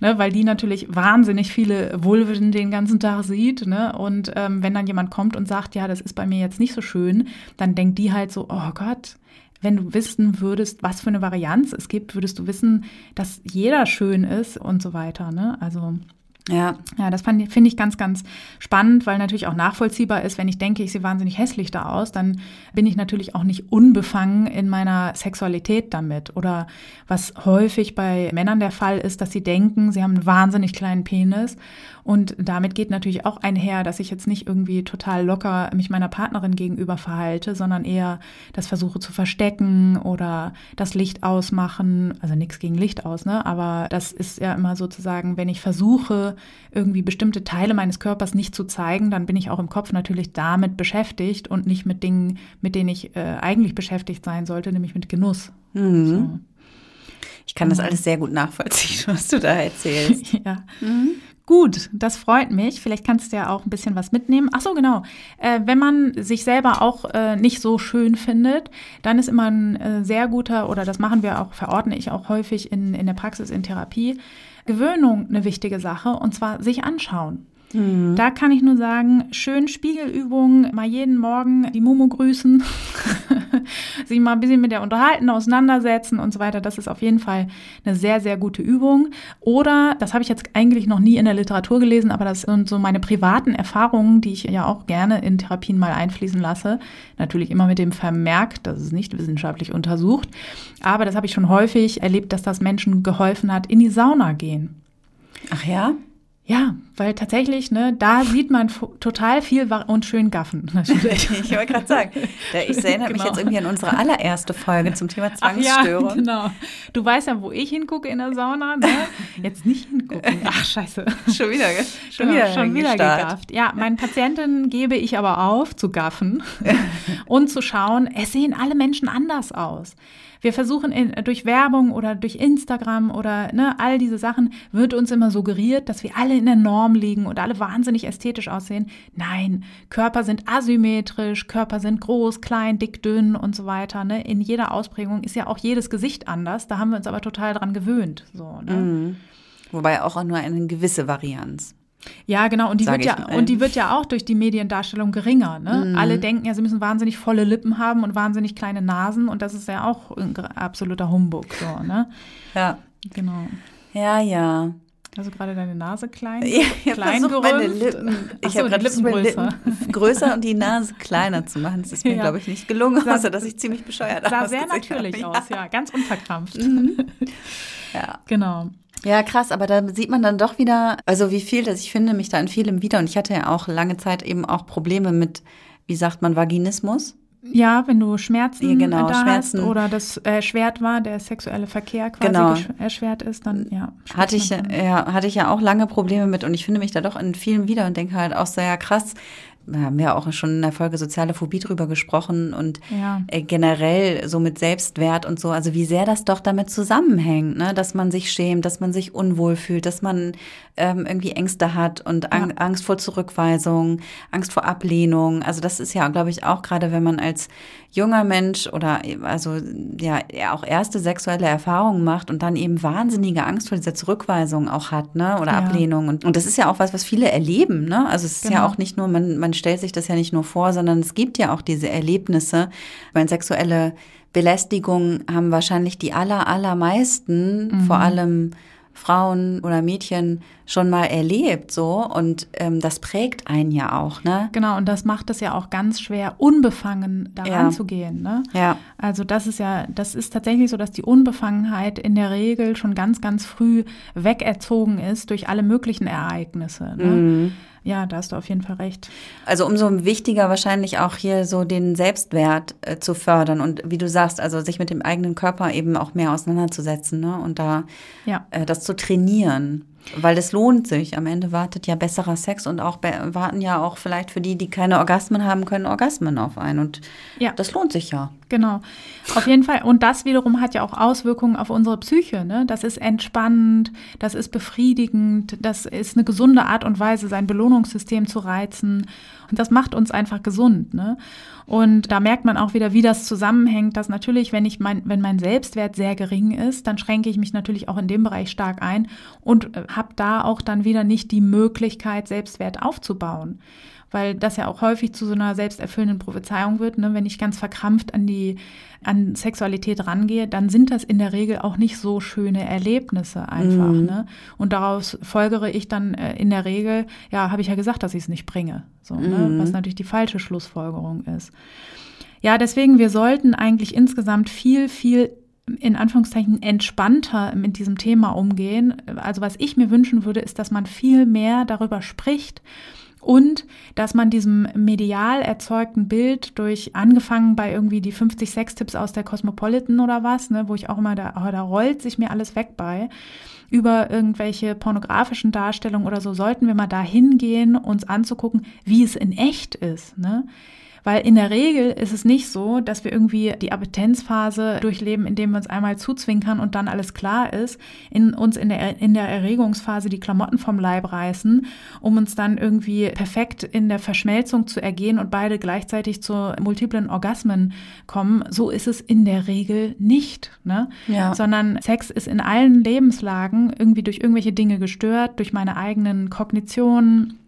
Ne, weil die natürlich wahnsinnig viele Vulven den ganzen Tag sieht. Ne? Und ähm, wenn dann jemand kommt und sagt, ja, das ist bei mir jetzt nicht so schön, dann denkt die halt so, oh Gott, wenn du wissen würdest, was für eine Varianz es gibt, würdest du wissen, dass jeder schön ist und so weiter. Ne? Also ja. Ja, das finde ich ganz, ganz spannend, weil natürlich auch nachvollziehbar ist, wenn ich denke, ich sehe wahnsinnig hässlich da aus, dann bin ich natürlich auch nicht unbefangen in meiner Sexualität damit. Oder was häufig bei Männern der Fall ist, dass sie denken, sie haben einen wahnsinnig kleinen Penis und damit geht natürlich auch einher, dass ich jetzt nicht irgendwie total locker mich meiner Partnerin gegenüber verhalte, sondern eher das versuche zu verstecken oder das Licht ausmachen. Also nichts gegen Licht aus, ne? Aber das ist ja immer sozusagen, wenn ich versuche, irgendwie bestimmte Teile meines Körpers nicht zu zeigen, dann bin ich auch im Kopf natürlich damit beschäftigt und nicht mit Dingen, mit denen ich äh, eigentlich beschäftigt sein sollte, nämlich mit Genuss. Mhm. So. Ich kann das alles sehr gut nachvollziehen, was du da erzählst. ja. Mhm. Gut, das freut mich. Vielleicht kannst du ja auch ein bisschen was mitnehmen. Ach so, genau. Äh, wenn man sich selber auch äh, nicht so schön findet, dann ist immer ein äh, sehr guter, oder das machen wir auch, verordne ich auch häufig in, in der Praxis, in Therapie, Gewöhnung eine wichtige Sache, und zwar sich anschauen. Mhm. Da kann ich nur sagen, schön Spiegelübungen, mal jeden Morgen die Momo grüßen, sich mal ein bisschen mit der unterhalten, auseinandersetzen und so weiter. Das ist auf jeden Fall eine sehr, sehr gute Übung. Oder, das habe ich jetzt eigentlich noch nie in der Literatur gelesen, aber das sind so meine privaten Erfahrungen, die ich ja auch gerne in Therapien mal einfließen lasse. Natürlich immer mit dem Vermerk, das ist nicht wissenschaftlich untersucht. Aber das habe ich schon häufig erlebt, dass das Menschen geholfen hat, in die Sauna gehen. Ach ja? Ja, weil tatsächlich, ne, da sieht man total viel und schön gaffen. Natürlich. ich wollte gerade sagen, ich erinnere genau. mich jetzt irgendwie an unsere allererste Folge zum Thema Zwangsstörung. Ach ja, genau. Du weißt ja, wo ich hingucke in der Sauna, ne? Jetzt nicht hingucken. Ach, scheiße. Schon wieder? Schon genau, wieder, schon wieder gegafft. Ja, meinen Patienten gebe ich aber auf, zu gaffen und zu schauen, es sehen alle Menschen anders aus. Wir versuchen in, durch Werbung oder durch Instagram oder ne, all diese Sachen wird uns immer suggeriert, dass wir alle in der Norm liegen und alle wahnsinnig ästhetisch aussehen. Nein, Körper sind asymmetrisch, Körper sind groß, klein, dick, dünn und so weiter. Ne? In jeder Ausprägung ist ja auch jedes Gesicht anders. Da haben wir uns aber total dran gewöhnt. So, ne? Mhm. Wobei auch nur eine gewisse Varianz. Ja, genau. Und die, wird ja, und die wird ja auch durch die Mediendarstellung geringer. Ne? Mhm. Alle denken ja, sie müssen wahnsinnig volle Lippen haben und wahnsinnig kleine Nasen. Und das ist ja auch ein absoluter Humbug. So, ne? Ja. Genau. Ja, ja. Also gerade deine Nase klein, ja, ich klein gerümpft. Meine Lippen, ich habe gerade Lippen größer. Lippen größer und die Nase kleiner zu machen. Das ist mir, ja. glaube ich, nicht gelungen, außer dass ich ziemlich bescheuert sah sehr natürlich habe. aus, ja, ganz unverkrampft. Mhm. Ja. Genau. Ja, krass, aber da sieht man dann doch wieder, also wie viel, dass ich finde mich da in vielem wieder. Und ich hatte ja auch lange Zeit eben auch Probleme mit, wie sagt man, Vaginismus. Ja, wenn du Schmerzen ja, genau, da Schmerzen. hast oder das erschwert war, der sexuelle Verkehr quasi genau. erschwert ist, dann ja. Hatte ich, ja, hatte ich ja auch lange Probleme mit und ich finde mich da doch in vielen wieder und denke halt auch sehr krass, wir haben ja auch schon in der Folge soziale Phobie drüber gesprochen und ja. Äh, generell so mit Selbstwert und so, also wie sehr das doch damit zusammenhängt, ne? dass man sich schämt, dass man sich unwohl fühlt, dass man ähm, irgendwie Ängste hat und ja. Angst vor Zurückweisung, Angst vor Ablehnung. Also das ist ja, glaube ich, auch gerade, wenn man als junger Mensch oder also ja auch erste sexuelle Erfahrungen macht und dann eben wahnsinnige Angst vor dieser Zurückweisung auch hat, ne? Oder ja. Ablehnung. Und, und das ist ja auch was, was viele erleben, ne? Also es ist genau. ja auch nicht nur, man, man stellt sich das ja nicht nur vor, sondern es gibt ja auch diese Erlebnisse. Meine sexuelle Belästigung haben wahrscheinlich die aller, allermeisten, mhm. vor allem Frauen oder Mädchen schon mal erlebt, so und ähm, das prägt einen ja auch, ne? Genau, und das macht es ja auch ganz schwer, unbefangen daran ja. zu gehen, ne? Ja. Also das ist ja, das ist tatsächlich so, dass die Unbefangenheit in der Regel schon ganz, ganz früh wegerzogen ist durch alle möglichen Ereignisse. Ne? Mhm. Ja, da hast du auf jeden Fall recht. Also umso wichtiger wahrscheinlich auch hier so den Selbstwert äh, zu fördern und wie du sagst, also sich mit dem eigenen Körper eben auch mehr auseinanderzusetzen ne? und da ja. äh, das zu trainieren. Weil es lohnt sich. Am Ende wartet ja besserer Sex und auch warten ja auch vielleicht für die, die keine Orgasmen haben können, Orgasmen auf einen. Und ja. das lohnt sich ja. Genau. Auf jeden Fall. Und das wiederum hat ja auch Auswirkungen auf unsere Psyche. Ne? Das ist entspannend, das ist befriedigend, das ist eine gesunde Art und Weise, sein Belohnungssystem zu reizen. Das macht uns einfach gesund. Ne? Und da merkt man auch wieder, wie das zusammenhängt, dass natürlich, wenn ich mein, wenn mein Selbstwert sehr gering ist, dann schränke ich mich natürlich auch in dem Bereich stark ein und äh, habe da auch dann wieder nicht die Möglichkeit, Selbstwert aufzubauen weil das ja auch häufig zu so einer selbsterfüllenden Prophezeiung wird. Ne? Wenn ich ganz verkrampft an die an Sexualität rangehe, dann sind das in der Regel auch nicht so schöne Erlebnisse einfach. Mhm. Ne? Und daraus folgere ich dann äh, in der Regel, ja, habe ich ja gesagt, dass ich es nicht bringe. So, ne? mhm. ne? Was natürlich die falsche Schlussfolgerung ist. Ja, deswegen, wir sollten eigentlich insgesamt viel, viel in Anführungszeichen entspannter mit diesem Thema umgehen. Also was ich mir wünschen würde, ist, dass man viel mehr darüber spricht und dass man diesem medial erzeugten Bild durch, angefangen bei irgendwie die 50 Sextipps aus der Cosmopolitan oder was, ne, wo ich auch immer, da, oh, da rollt sich mir alles weg bei, über irgendwelche pornografischen Darstellungen oder so, sollten wir mal da hingehen, uns anzugucken, wie es in echt ist, ne? Weil in der Regel ist es nicht so, dass wir irgendwie die Appetenzphase durchleben, indem wir uns einmal zuzwinkern und dann alles klar ist, in uns in der, in der Erregungsphase die Klamotten vom Leib reißen, um uns dann irgendwie perfekt in der Verschmelzung zu ergehen und beide gleichzeitig zu multiplen Orgasmen kommen. So ist es in der Regel nicht, ne? Ja. Sondern Sex ist in allen Lebenslagen irgendwie durch irgendwelche Dinge gestört, durch meine eigenen Kognitionen,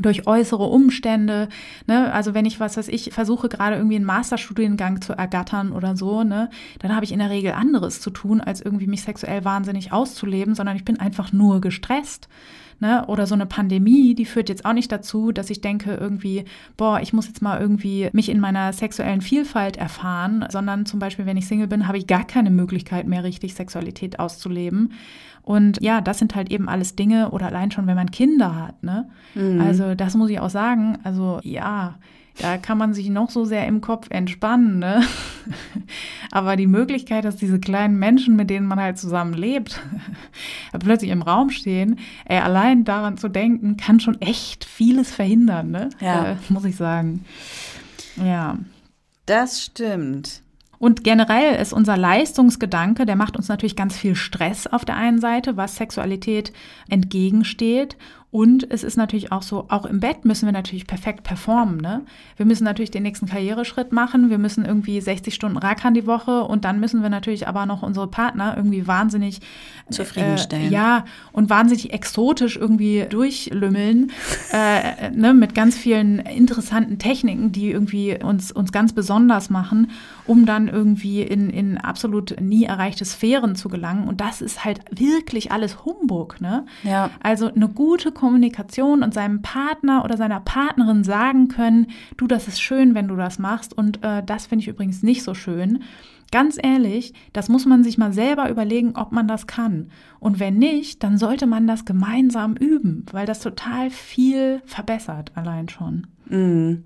durch äußere Umstände, ne, also wenn ich was weiß ich versuche gerade irgendwie einen Masterstudiengang zu ergattern oder so, ne, dann habe ich in der Regel anderes zu tun, als irgendwie mich sexuell wahnsinnig auszuleben, sondern ich bin einfach nur gestresst. Ne? Oder so eine Pandemie, die führt jetzt auch nicht dazu, dass ich denke irgendwie, boah, ich muss jetzt mal irgendwie mich in meiner sexuellen Vielfalt erfahren, sondern zum Beispiel, wenn ich Single bin, habe ich gar keine Möglichkeit mehr richtig Sexualität auszuleben. Und ja, das sind halt eben alles Dinge oder allein schon, wenn man Kinder hat, ne? Mhm. Also das muss ich auch sagen. Also ja, da kann man sich noch so sehr im Kopf entspannen, ne? Aber die Möglichkeit, dass diese kleinen Menschen, mit denen man halt zusammen lebt, plötzlich im Raum stehen, ey, allein daran zu denken, kann schon echt vieles verhindern, ne? Ja. Äh, muss ich sagen. Ja. Das stimmt. Und generell ist unser Leistungsgedanke, der macht uns natürlich ganz viel Stress auf der einen Seite, was Sexualität entgegensteht. Und es ist natürlich auch so, auch im Bett müssen wir natürlich perfekt performen. Ne? Wir müssen natürlich den nächsten Karriereschritt machen. Wir müssen irgendwie 60 Stunden rackern die Woche und dann müssen wir natürlich aber noch unsere Partner irgendwie wahnsinnig zufriedenstellen. Äh, ja, und wahnsinnig exotisch irgendwie durchlümmeln äh, ne, mit ganz vielen interessanten Techniken, die irgendwie uns, uns ganz besonders machen, um dann irgendwie in, in absolut nie erreichte Sphären zu gelangen. Und das ist halt wirklich alles Humbug. Ne? Ja. Also eine gute Kommunikation und seinem Partner oder seiner Partnerin sagen können, du, das ist schön, wenn du das machst und äh, das finde ich übrigens nicht so schön. Ganz ehrlich, das muss man sich mal selber überlegen, ob man das kann. Und wenn nicht, dann sollte man das gemeinsam üben, weil das total viel verbessert allein schon. Mhm.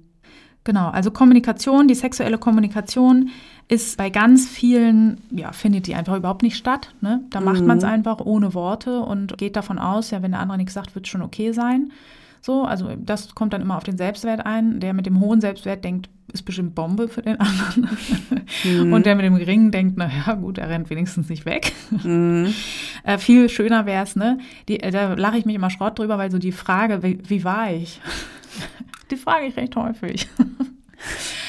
Genau, also Kommunikation, die sexuelle Kommunikation ist bei ganz vielen, ja, findet die einfach überhaupt nicht statt. Ne? Da mhm. macht man es einfach ohne Worte und geht davon aus, ja, wenn der andere nichts sagt, wird es schon okay sein. So, also das kommt dann immer auf den Selbstwert ein. Der mit dem hohen Selbstwert denkt, ist bestimmt Bombe für den anderen. Mhm. Und der mit dem geringen denkt, na ja, gut, er rennt wenigstens nicht weg. Mhm. Äh, viel schöner wäre es, ne? Die, äh, da lache ich mich immer Schrott drüber, weil so die Frage, wie, wie war ich? die frage ich recht häufig.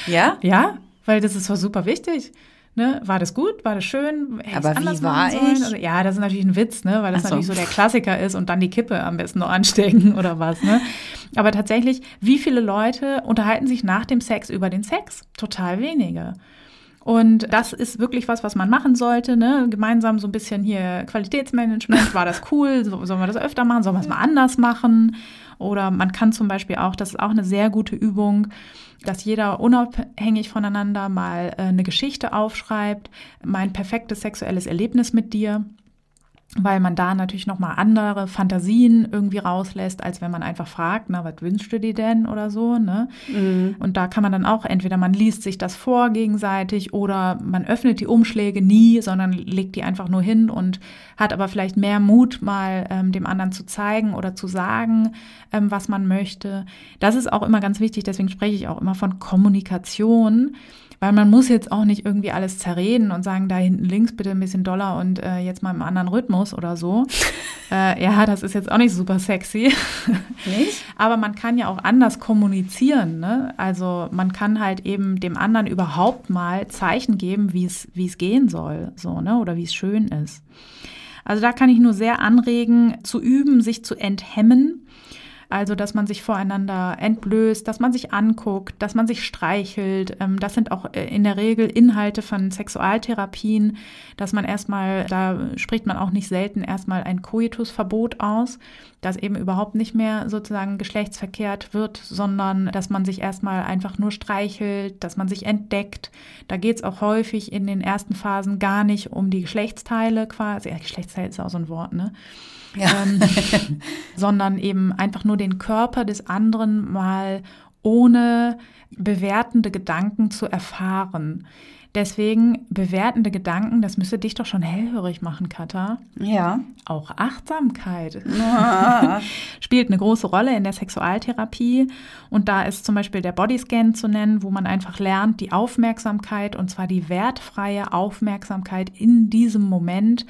Ja? Ja, weil das ist so super wichtig. Ne? War das gut? War das schön? Hätte Aber wie war ich? Also, ja, das ist natürlich ein Witz, ne? weil das so. natürlich so der Klassiker ist und dann die Kippe am besten noch anstecken oder was. Ne? Aber tatsächlich, wie viele Leute unterhalten sich nach dem Sex über den Sex? Total wenige. Und das ist wirklich was, was man machen sollte. Ne? Gemeinsam so ein bisschen hier Qualitätsmanagement. War das cool? Sollen wir das öfter machen? Sollen wir es mal anders machen? Oder man kann zum Beispiel auch, das ist auch eine sehr gute Übung, dass jeder unabhängig voneinander mal äh, eine Geschichte aufschreibt, mein perfektes sexuelles Erlebnis mit dir weil man da natürlich nochmal andere Fantasien irgendwie rauslässt, als wenn man einfach fragt, na, was wünschst du dir denn oder so, ne? Mhm. Und da kann man dann auch, entweder man liest sich das vor gegenseitig oder man öffnet die Umschläge nie, sondern legt die einfach nur hin und hat aber vielleicht mehr Mut, mal ähm, dem anderen zu zeigen oder zu sagen, ähm, was man möchte. Das ist auch immer ganz wichtig, deswegen spreche ich auch immer von Kommunikation weil man muss jetzt auch nicht irgendwie alles zerreden und sagen, da hinten links bitte ein bisschen doller und äh, jetzt mal im anderen Rhythmus oder so. äh, ja, das ist jetzt auch nicht super sexy. Nicht? Aber man kann ja auch anders kommunizieren. Ne? Also man kann halt eben dem anderen überhaupt mal Zeichen geben, wie es wie es gehen soll, so ne, oder wie es schön ist. Also da kann ich nur sehr anregen, zu üben, sich zu enthemmen also, dass man sich voreinander entblößt, dass man sich anguckt, dass man sich streichelt. Ähm, das sind auch äh, in der Regel Inhalte von Sexualtherapien, dass man erstmal, da spricht man auch nicht selten erstmal ein Koitusverbot aus, dass eben überhaupt nicht mehr sozusagen geschlechtsverkehrt wird, sondern dass man sich erstmal einfach nur streichelt, dass man sich entdeckt. Da geht es auch häufig in den ersten Phasen gar nicht um die Geschlechtsteile quasi. Ja, Geschlechtsteil ist auch so ein Wort, ne? Ja. ähm, sondern eben einfach nur den Körper des anderen mal ohne bewertende Gedanken zu erfahren. Deswegen bewertende Gedanken, das müsste dich doch schon hellhörig machen, Katha. Ja. Auch Achtsamkeit spielt eine große Rolle in der Sexualtherapie. Und da ist zum Beispiel der Bodyscan zu nennen, wo man einfach lernt, die Aufmerksamkeit, und zwar die wertfreie Aufmerksamkeit in diesem Moment,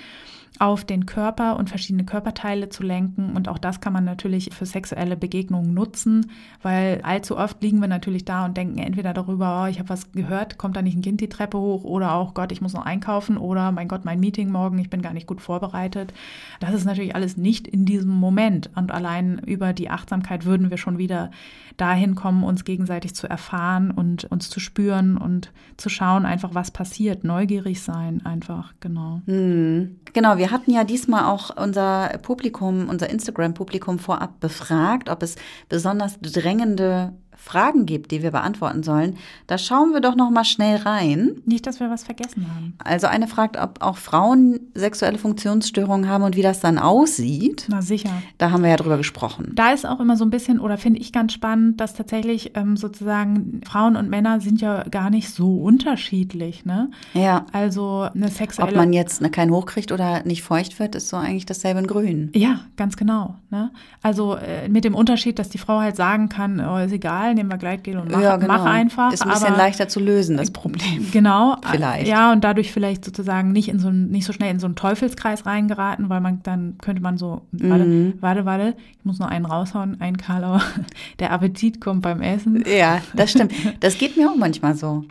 auf den Körper und verschiedene Körperteile zu lenken. Und auch das kann man natürlich für sexuelle Begegnungen nutzen, weil allzu oft liegen wir natürlich da und denken entweder darüber, oh, ich habe was gehört, kommt da nicht ein Kind die Treppe hoch oder auch Gott, ich muss noch einkaufen oder mein Gott, mein Meeting morgen, ich bin gar nicht gut vorbereitet. Das ist natürlich alles nicht in diesem Moment. Und allein über die Achtsamkeit würden wir schon wieder dahin kommen, uns gegenseitig zu erfahren und uns zu spüren und zu schauen, einfach was passiert, neugierig sein, einfach, genau. Hm. Genau, wir hatten ja diesmal auch unser Publikum, unser Instagram-Publikum vorab befragt, ob es besonders drängende Fragen gibt, die wir beantworten sollen, da schauen wir doch noch mal schnell rein. Nicht, dass wir was vergessen haben. Also eine fragt, ob auch Frauen sexuelle Funktionsstörungen haben und wie das dann aussieht. Na sicher. Da haben wir ja drüber gesprochen. Da ist auch immer so ein bisschen, oder finde ich ganz spannend, dass tatsächlich ähm, sozusagen Frauen und Männer sind ja gar nicht so unterschiedlich. Ne? Ja. Also eine sexuelle. Ob man jetzt ne, keinen hochkriegt oder nicht feucht wird, ist so eigentlich dasselbe in Grün. Ja, ganz genau. Ne? Also äh, mit dem Unterschied, dass die Frau halt sagen kann, oh, ist egal, nehmen wir Gleitgel und mach, ja, genau. mach einfach. Ist ein bisschen aber, leichter zu lösen, das Problem. Genau. Vielleicht. Ja, und dadurch vielleicht sozusagen nicht in so nicht so schnell in so einen Teufelskreis reingeraten, weil man dann könnte man so, warte, mhm. warte, warte, ich muss noch einen raushauen, einen Karlauer. Der Appetit kommt beim Essen. Ja, das stimmt. Das geht mir auch manchmal so.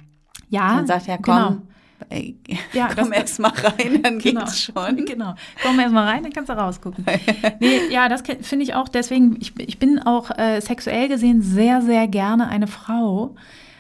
Ja. Man sagt ja, komm. Genau ey, ja, komm erst mal rein, dann genau, geht's schon. Genau, komm erst mal rein, dann kannst du rausgucken. nee, ja, das finde ich auch, deswegen, ich, ich bin auch äh, sexuell gesehen sehr, sehr gerne eine Frau,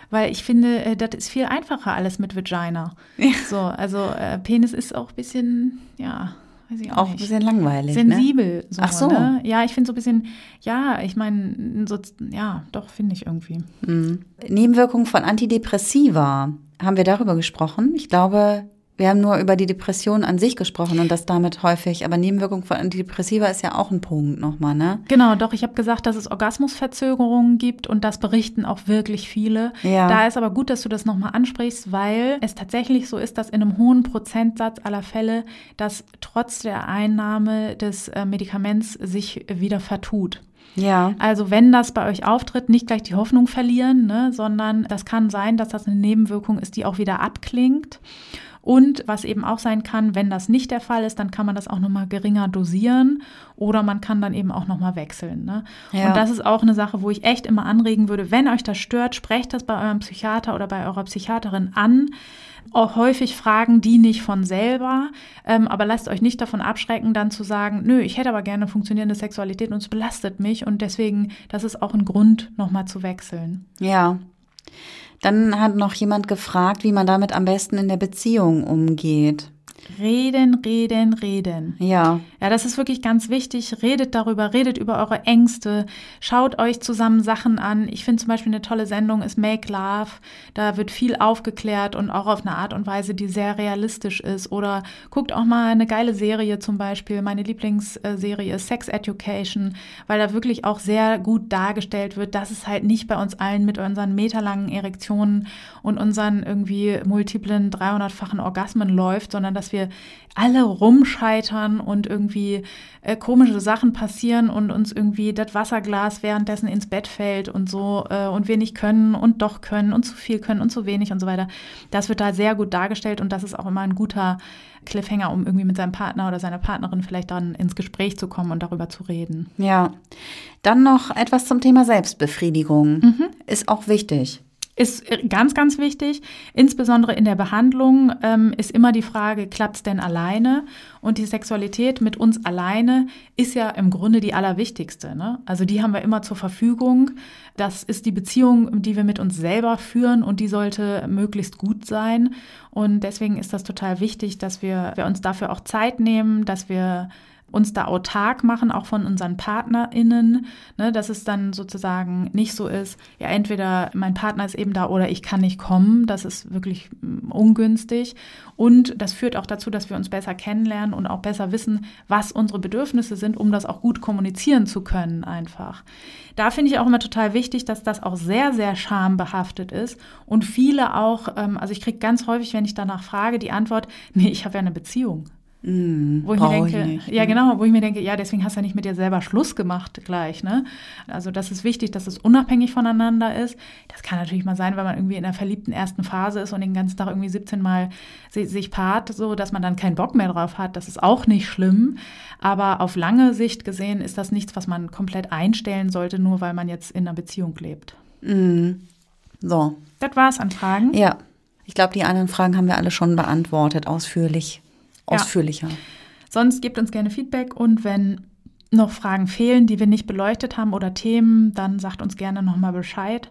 weil ich finde, äh, das ist viel einfacher alles mit Vagina. Ja. So, also äh, Penis ist auch ein bisschen, ja, weiß ich auch, auch nicht. ein bisschen langweilig. Ne? Sensibel. Ne? So, Ach so. Ne? Ja, ich finde so ein bisschen, ja, ich meine, so, ja, doch, finde ich irgendwie. Mhm. Nebenwirkungen von Antidepressiva haben wir darüber gesprochen? Ich glaube, wir haben nur über die Depression an sich gesprochen und das damit häufig, aber Nebenwirkung von Antidepressiva ist ja auch ein Punkt nochmal, ne? Genau, doch, ich habe gesagt, dass es Orgasmusverzögerungen gibt und das berichten auch wirklich viele. Ja. Da ist aber gut, dass du das nochmal ansprichst, weil es tatsächlich so ist, dass in einem hohen Prozentsatz aller Fälle das trotz der Einnahme des äh, Medikaments sich wieder vertut. Ja. Also wenn das bei euch auftritt, nicht gleich die Hoffnung verlieren, ne, sondern das kann sein, dass das eine Nebenwirkung ist, die auch wieder abklingt. Und was eben auch sein kann, wenn das nicht der Fall ist, dann kann man das auch nochmal geringer dosieren oder man kann dann eben auch nochmal wechseln. Ne? Ja. Und das ist auch eine Sache, wo ich echt immer anregen würde, wenn euch das stört, sprecht das bei eurem Psychiater oder bei eurer Psychiaterin an. Auch häufig fragen die nicht von selber, ähm, aber lasst euch nicht davon abschrecken, dann zu sagen, nö, ich hätte aber gerne funktionierende Sexualität und es belastet mich und deswegen, das ist auch ein Grund, nochmal zu wechseln. Ja, dann hat noch jemand gefragt, wie man damit am besten in der Beziehung umgeht. Reden, reden, reden. Ja. Ja, das ist wirklich ganz wichtig. Redet darüber, redet über eure Ängste, schaut euch zusammen Sachen an. Ich finde zum Beispiel eine tolle Sendung ist Make Love. Da wird viel aufgeklärt und auch auf eine Art und Weise, die sehr realistisch ist. Oder guckt auch mal eine geile Serie zum Beispiel. Meine Lieblingsserie ist Sex Education, weil da wirklich auch sehr gut dargestellt wird, dass es halt nicht bei uns allen mit unseren meterlangen Erektionen und unseren irgendwie multiplen 300-fachen Orgasmen läuft, sondern dass wir alle rumscheitern und irgendwie äh, komische Sachen passieren und uns irgendwie das Wasserglas währenddessen ins Bett fällt und so äh, und wir nicht können und doch können und zu viel können und zu wenig und so weiter. Das wird da sehr gut dargestellt und das ist auch immer ein guter Cliffhanger, um irgendwie mit seinem Partner oder seiner Partnerin vielleicht dann ins Gespräch zu kommen und darüber zu reden. Ja. Dann noch etwas zum Thema Selbstbefriedigung. Mhm. Ist auch wichtig. Ist ganz, ganz wichtig. Insbesondere in der Behandlung ähm, ist immer die Frage, klappt es denn alleine? Und die Sexualität mit uns alleine ist ja im Grunde die allerwichtigste. Ne? Also die haben wir immer zur Verfügung. Das ist die Beziehung, die wir mit uns selber führen und die sollte möglichst gut sein. Und deswegen ist das total wichtig, dass wir, wir uns dafür auch Zeit nehmen, dass wir uns da autark machen, auch von unseren PartnerInnen, ne, dass es dann sozusagen nicht so ist, ja, entweder mein Partner ist eben da oder ich kann nicht kommen. Das ist wirklich mm, ungünstig. Und das führt auch dazu, dass wir uns besser kennenlernen und auch besser wissen, was unsere Bedürfnisse sind, um das auch gut kommunizieren zu können, einfach. Da finde ich auch immer total wichtig, dass das auch sehr, sehr schambehaftet ist und viele auch, ähm, also ich kriege ganz häufig, wenn ich danach frage, die Antwort, nee, ich habe ja eine Beziehung. Mm, wo ich mir denke, ich ja genau, wo ich mir denke, ja, deswegen hast du ja nicht mit dir selber Schluss gemacht gleich, ne? Also das ist wichtig, dass es unabhängig voneinander ist. Das kann natürlich mal sein, wenn man irgendwie in der verliebten ersten Phase ist und den ganzen Tag irgendwie 17 Mal sich paart, so dass man dann keinen Bock mehr drauf hat. Das ist auch nicht schlimm. Aber auf lange Sicht gesehen ist das nichts, was man komplett einstellen sollte, nur weil man jetzt in einer Beziehung lebt. Mm. So. Das war's an Fragen. Ja. Ich glaube, die anderen Fragen haben wir alle schon beantwortet, ausführlich ausführlicher. Ja. Sonst gebt uns gerne Feedback und wenn noch Fragen fehlen, die wir nicht beleuchtet haben oder Themen, dann sagt uns gerne nochmal Bescheid.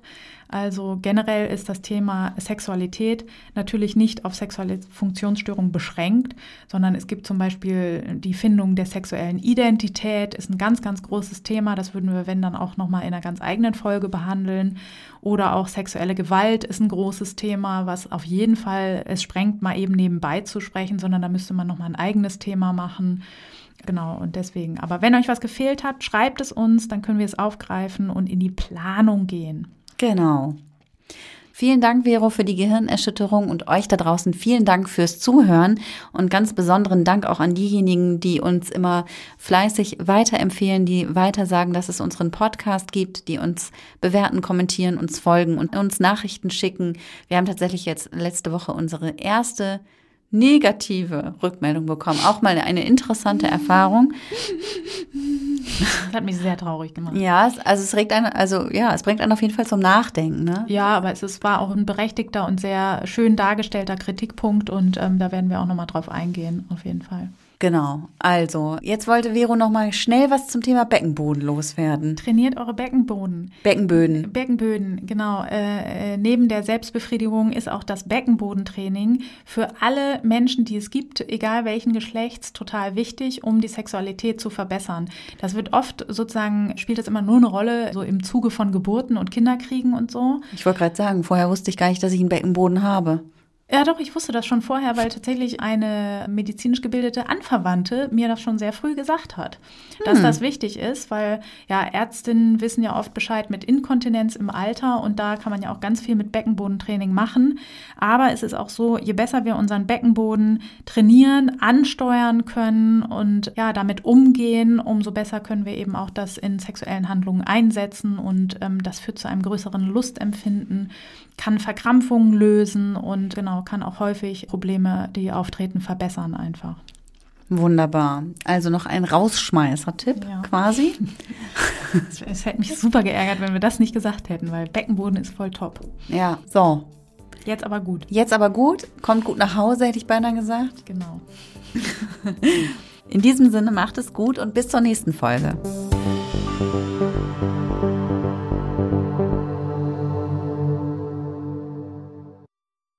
Also generell ist das Thema Sexualität natürlich nicht auf sexuelle Funktionsstörungen beschränkt, sondern es gibt zum Beispiel die Findung der sexuellen Identität, ist ein ganz, ganz großes Thema. Das würden wir, wenn dann auch nochmal in einer ganz eigenen Folge behandeln. Oder auch sexuelle Gewalt ist ein großes Thema, was auf jeden Fall, es sprengt mal eben nebenbei zu sprechen, sondern da müsste man nochmal ein eigenes Thema machen. Genau, und deswegen. Aber wenn euch was gefehlt hat, schreibt es uns, dann können wir es aufgreifen und in die Planung gehen. Genau. Vielen Dank, Vero, für die Gehirnerschütterung und euch da draußen vielen Dank fürs Zuhören und ganz besonderen Dank auch an diejenigen, die uns immer fleißig weiterempfehlen, die weiter sagen, dass es unseren Podcast gibt, die uns bewerten, kommentieren, uns folgen und uns Nachrichten schicken. Wir haben tatsächlich jetzt letzte Woche unsere erste negative Rückmeldung bekommen. Auch mal eine interessante Erfahrung. Das hat mich sehr traurig gemacht. Ja, also es regt einen, also ja, es bringt einen auf jeden Fall zum Nachdenken. Ne? Ja, aber es ist, war auch ein berechtigter und sehr schön dargestellter Kritikpunkt und ähm, da werden wir auch nochmal drauf eingehen, auf jeden Fall. Genau. Also, jetzt wollte Vero noch mal schnell was zum Thema Beckenboden loswerden. Trainiert eure Beckenboden. Beckenböden. Beckenböden, genau. Äh, äh, neben der Selbstbefriedigung ist auch das Beckenbodentraining für alle Menschen, die es gibt, egal welchen Geschlechts, total wichtig, um die Sexualität zu verbessern. Das wird oft sozusagen, spielt das immer nur eine Rolle, so im Zuge von Geburten und Kinderkriegen und so. Ich wollte gerade sagen, vorher wusste ich gar nicht, dass ich einen Beckenboden habe. Ja, doch, ich wusste das schon vorher, weil tatsächlich eine medizinisch gebildete Anverwandte mir das schon sehr früh gesagt hat, dass hm. das wichtig ist, weil ja, Ärztinnen wissen ja oft Bescheid mit Inkontinenz im Alter und da kann man ja auch ganz viel mit Beckenbodentraining machen. Aber es ist auch so, je besser wir unseren Beckenboden trainieren, ansteuern können und ja, damit umgehen, umso besser können wir eben auch das in sexuellen Handlungen einsetzen und ähm, das führt zu einem größeren Lustempfinden kann Verkrampfungen lösen und genau, kann auch häufig Probleme, die auftreten, verbessern einfach. Wunderbar. Also noch ein Rausschmeißer-Tipp ja. quasi. Es hätte mich super geärgert, wenn wir das nicht gesagt hätten, weil Beckenboden ist voll top. Ja, so. Jetzt aber gut. Jetzt aber gut. Kommt gut nach Hause, hätte ich beinahe gesagt. Genau. In diesem Sinne macht es gut und bis zur nächsten Folge.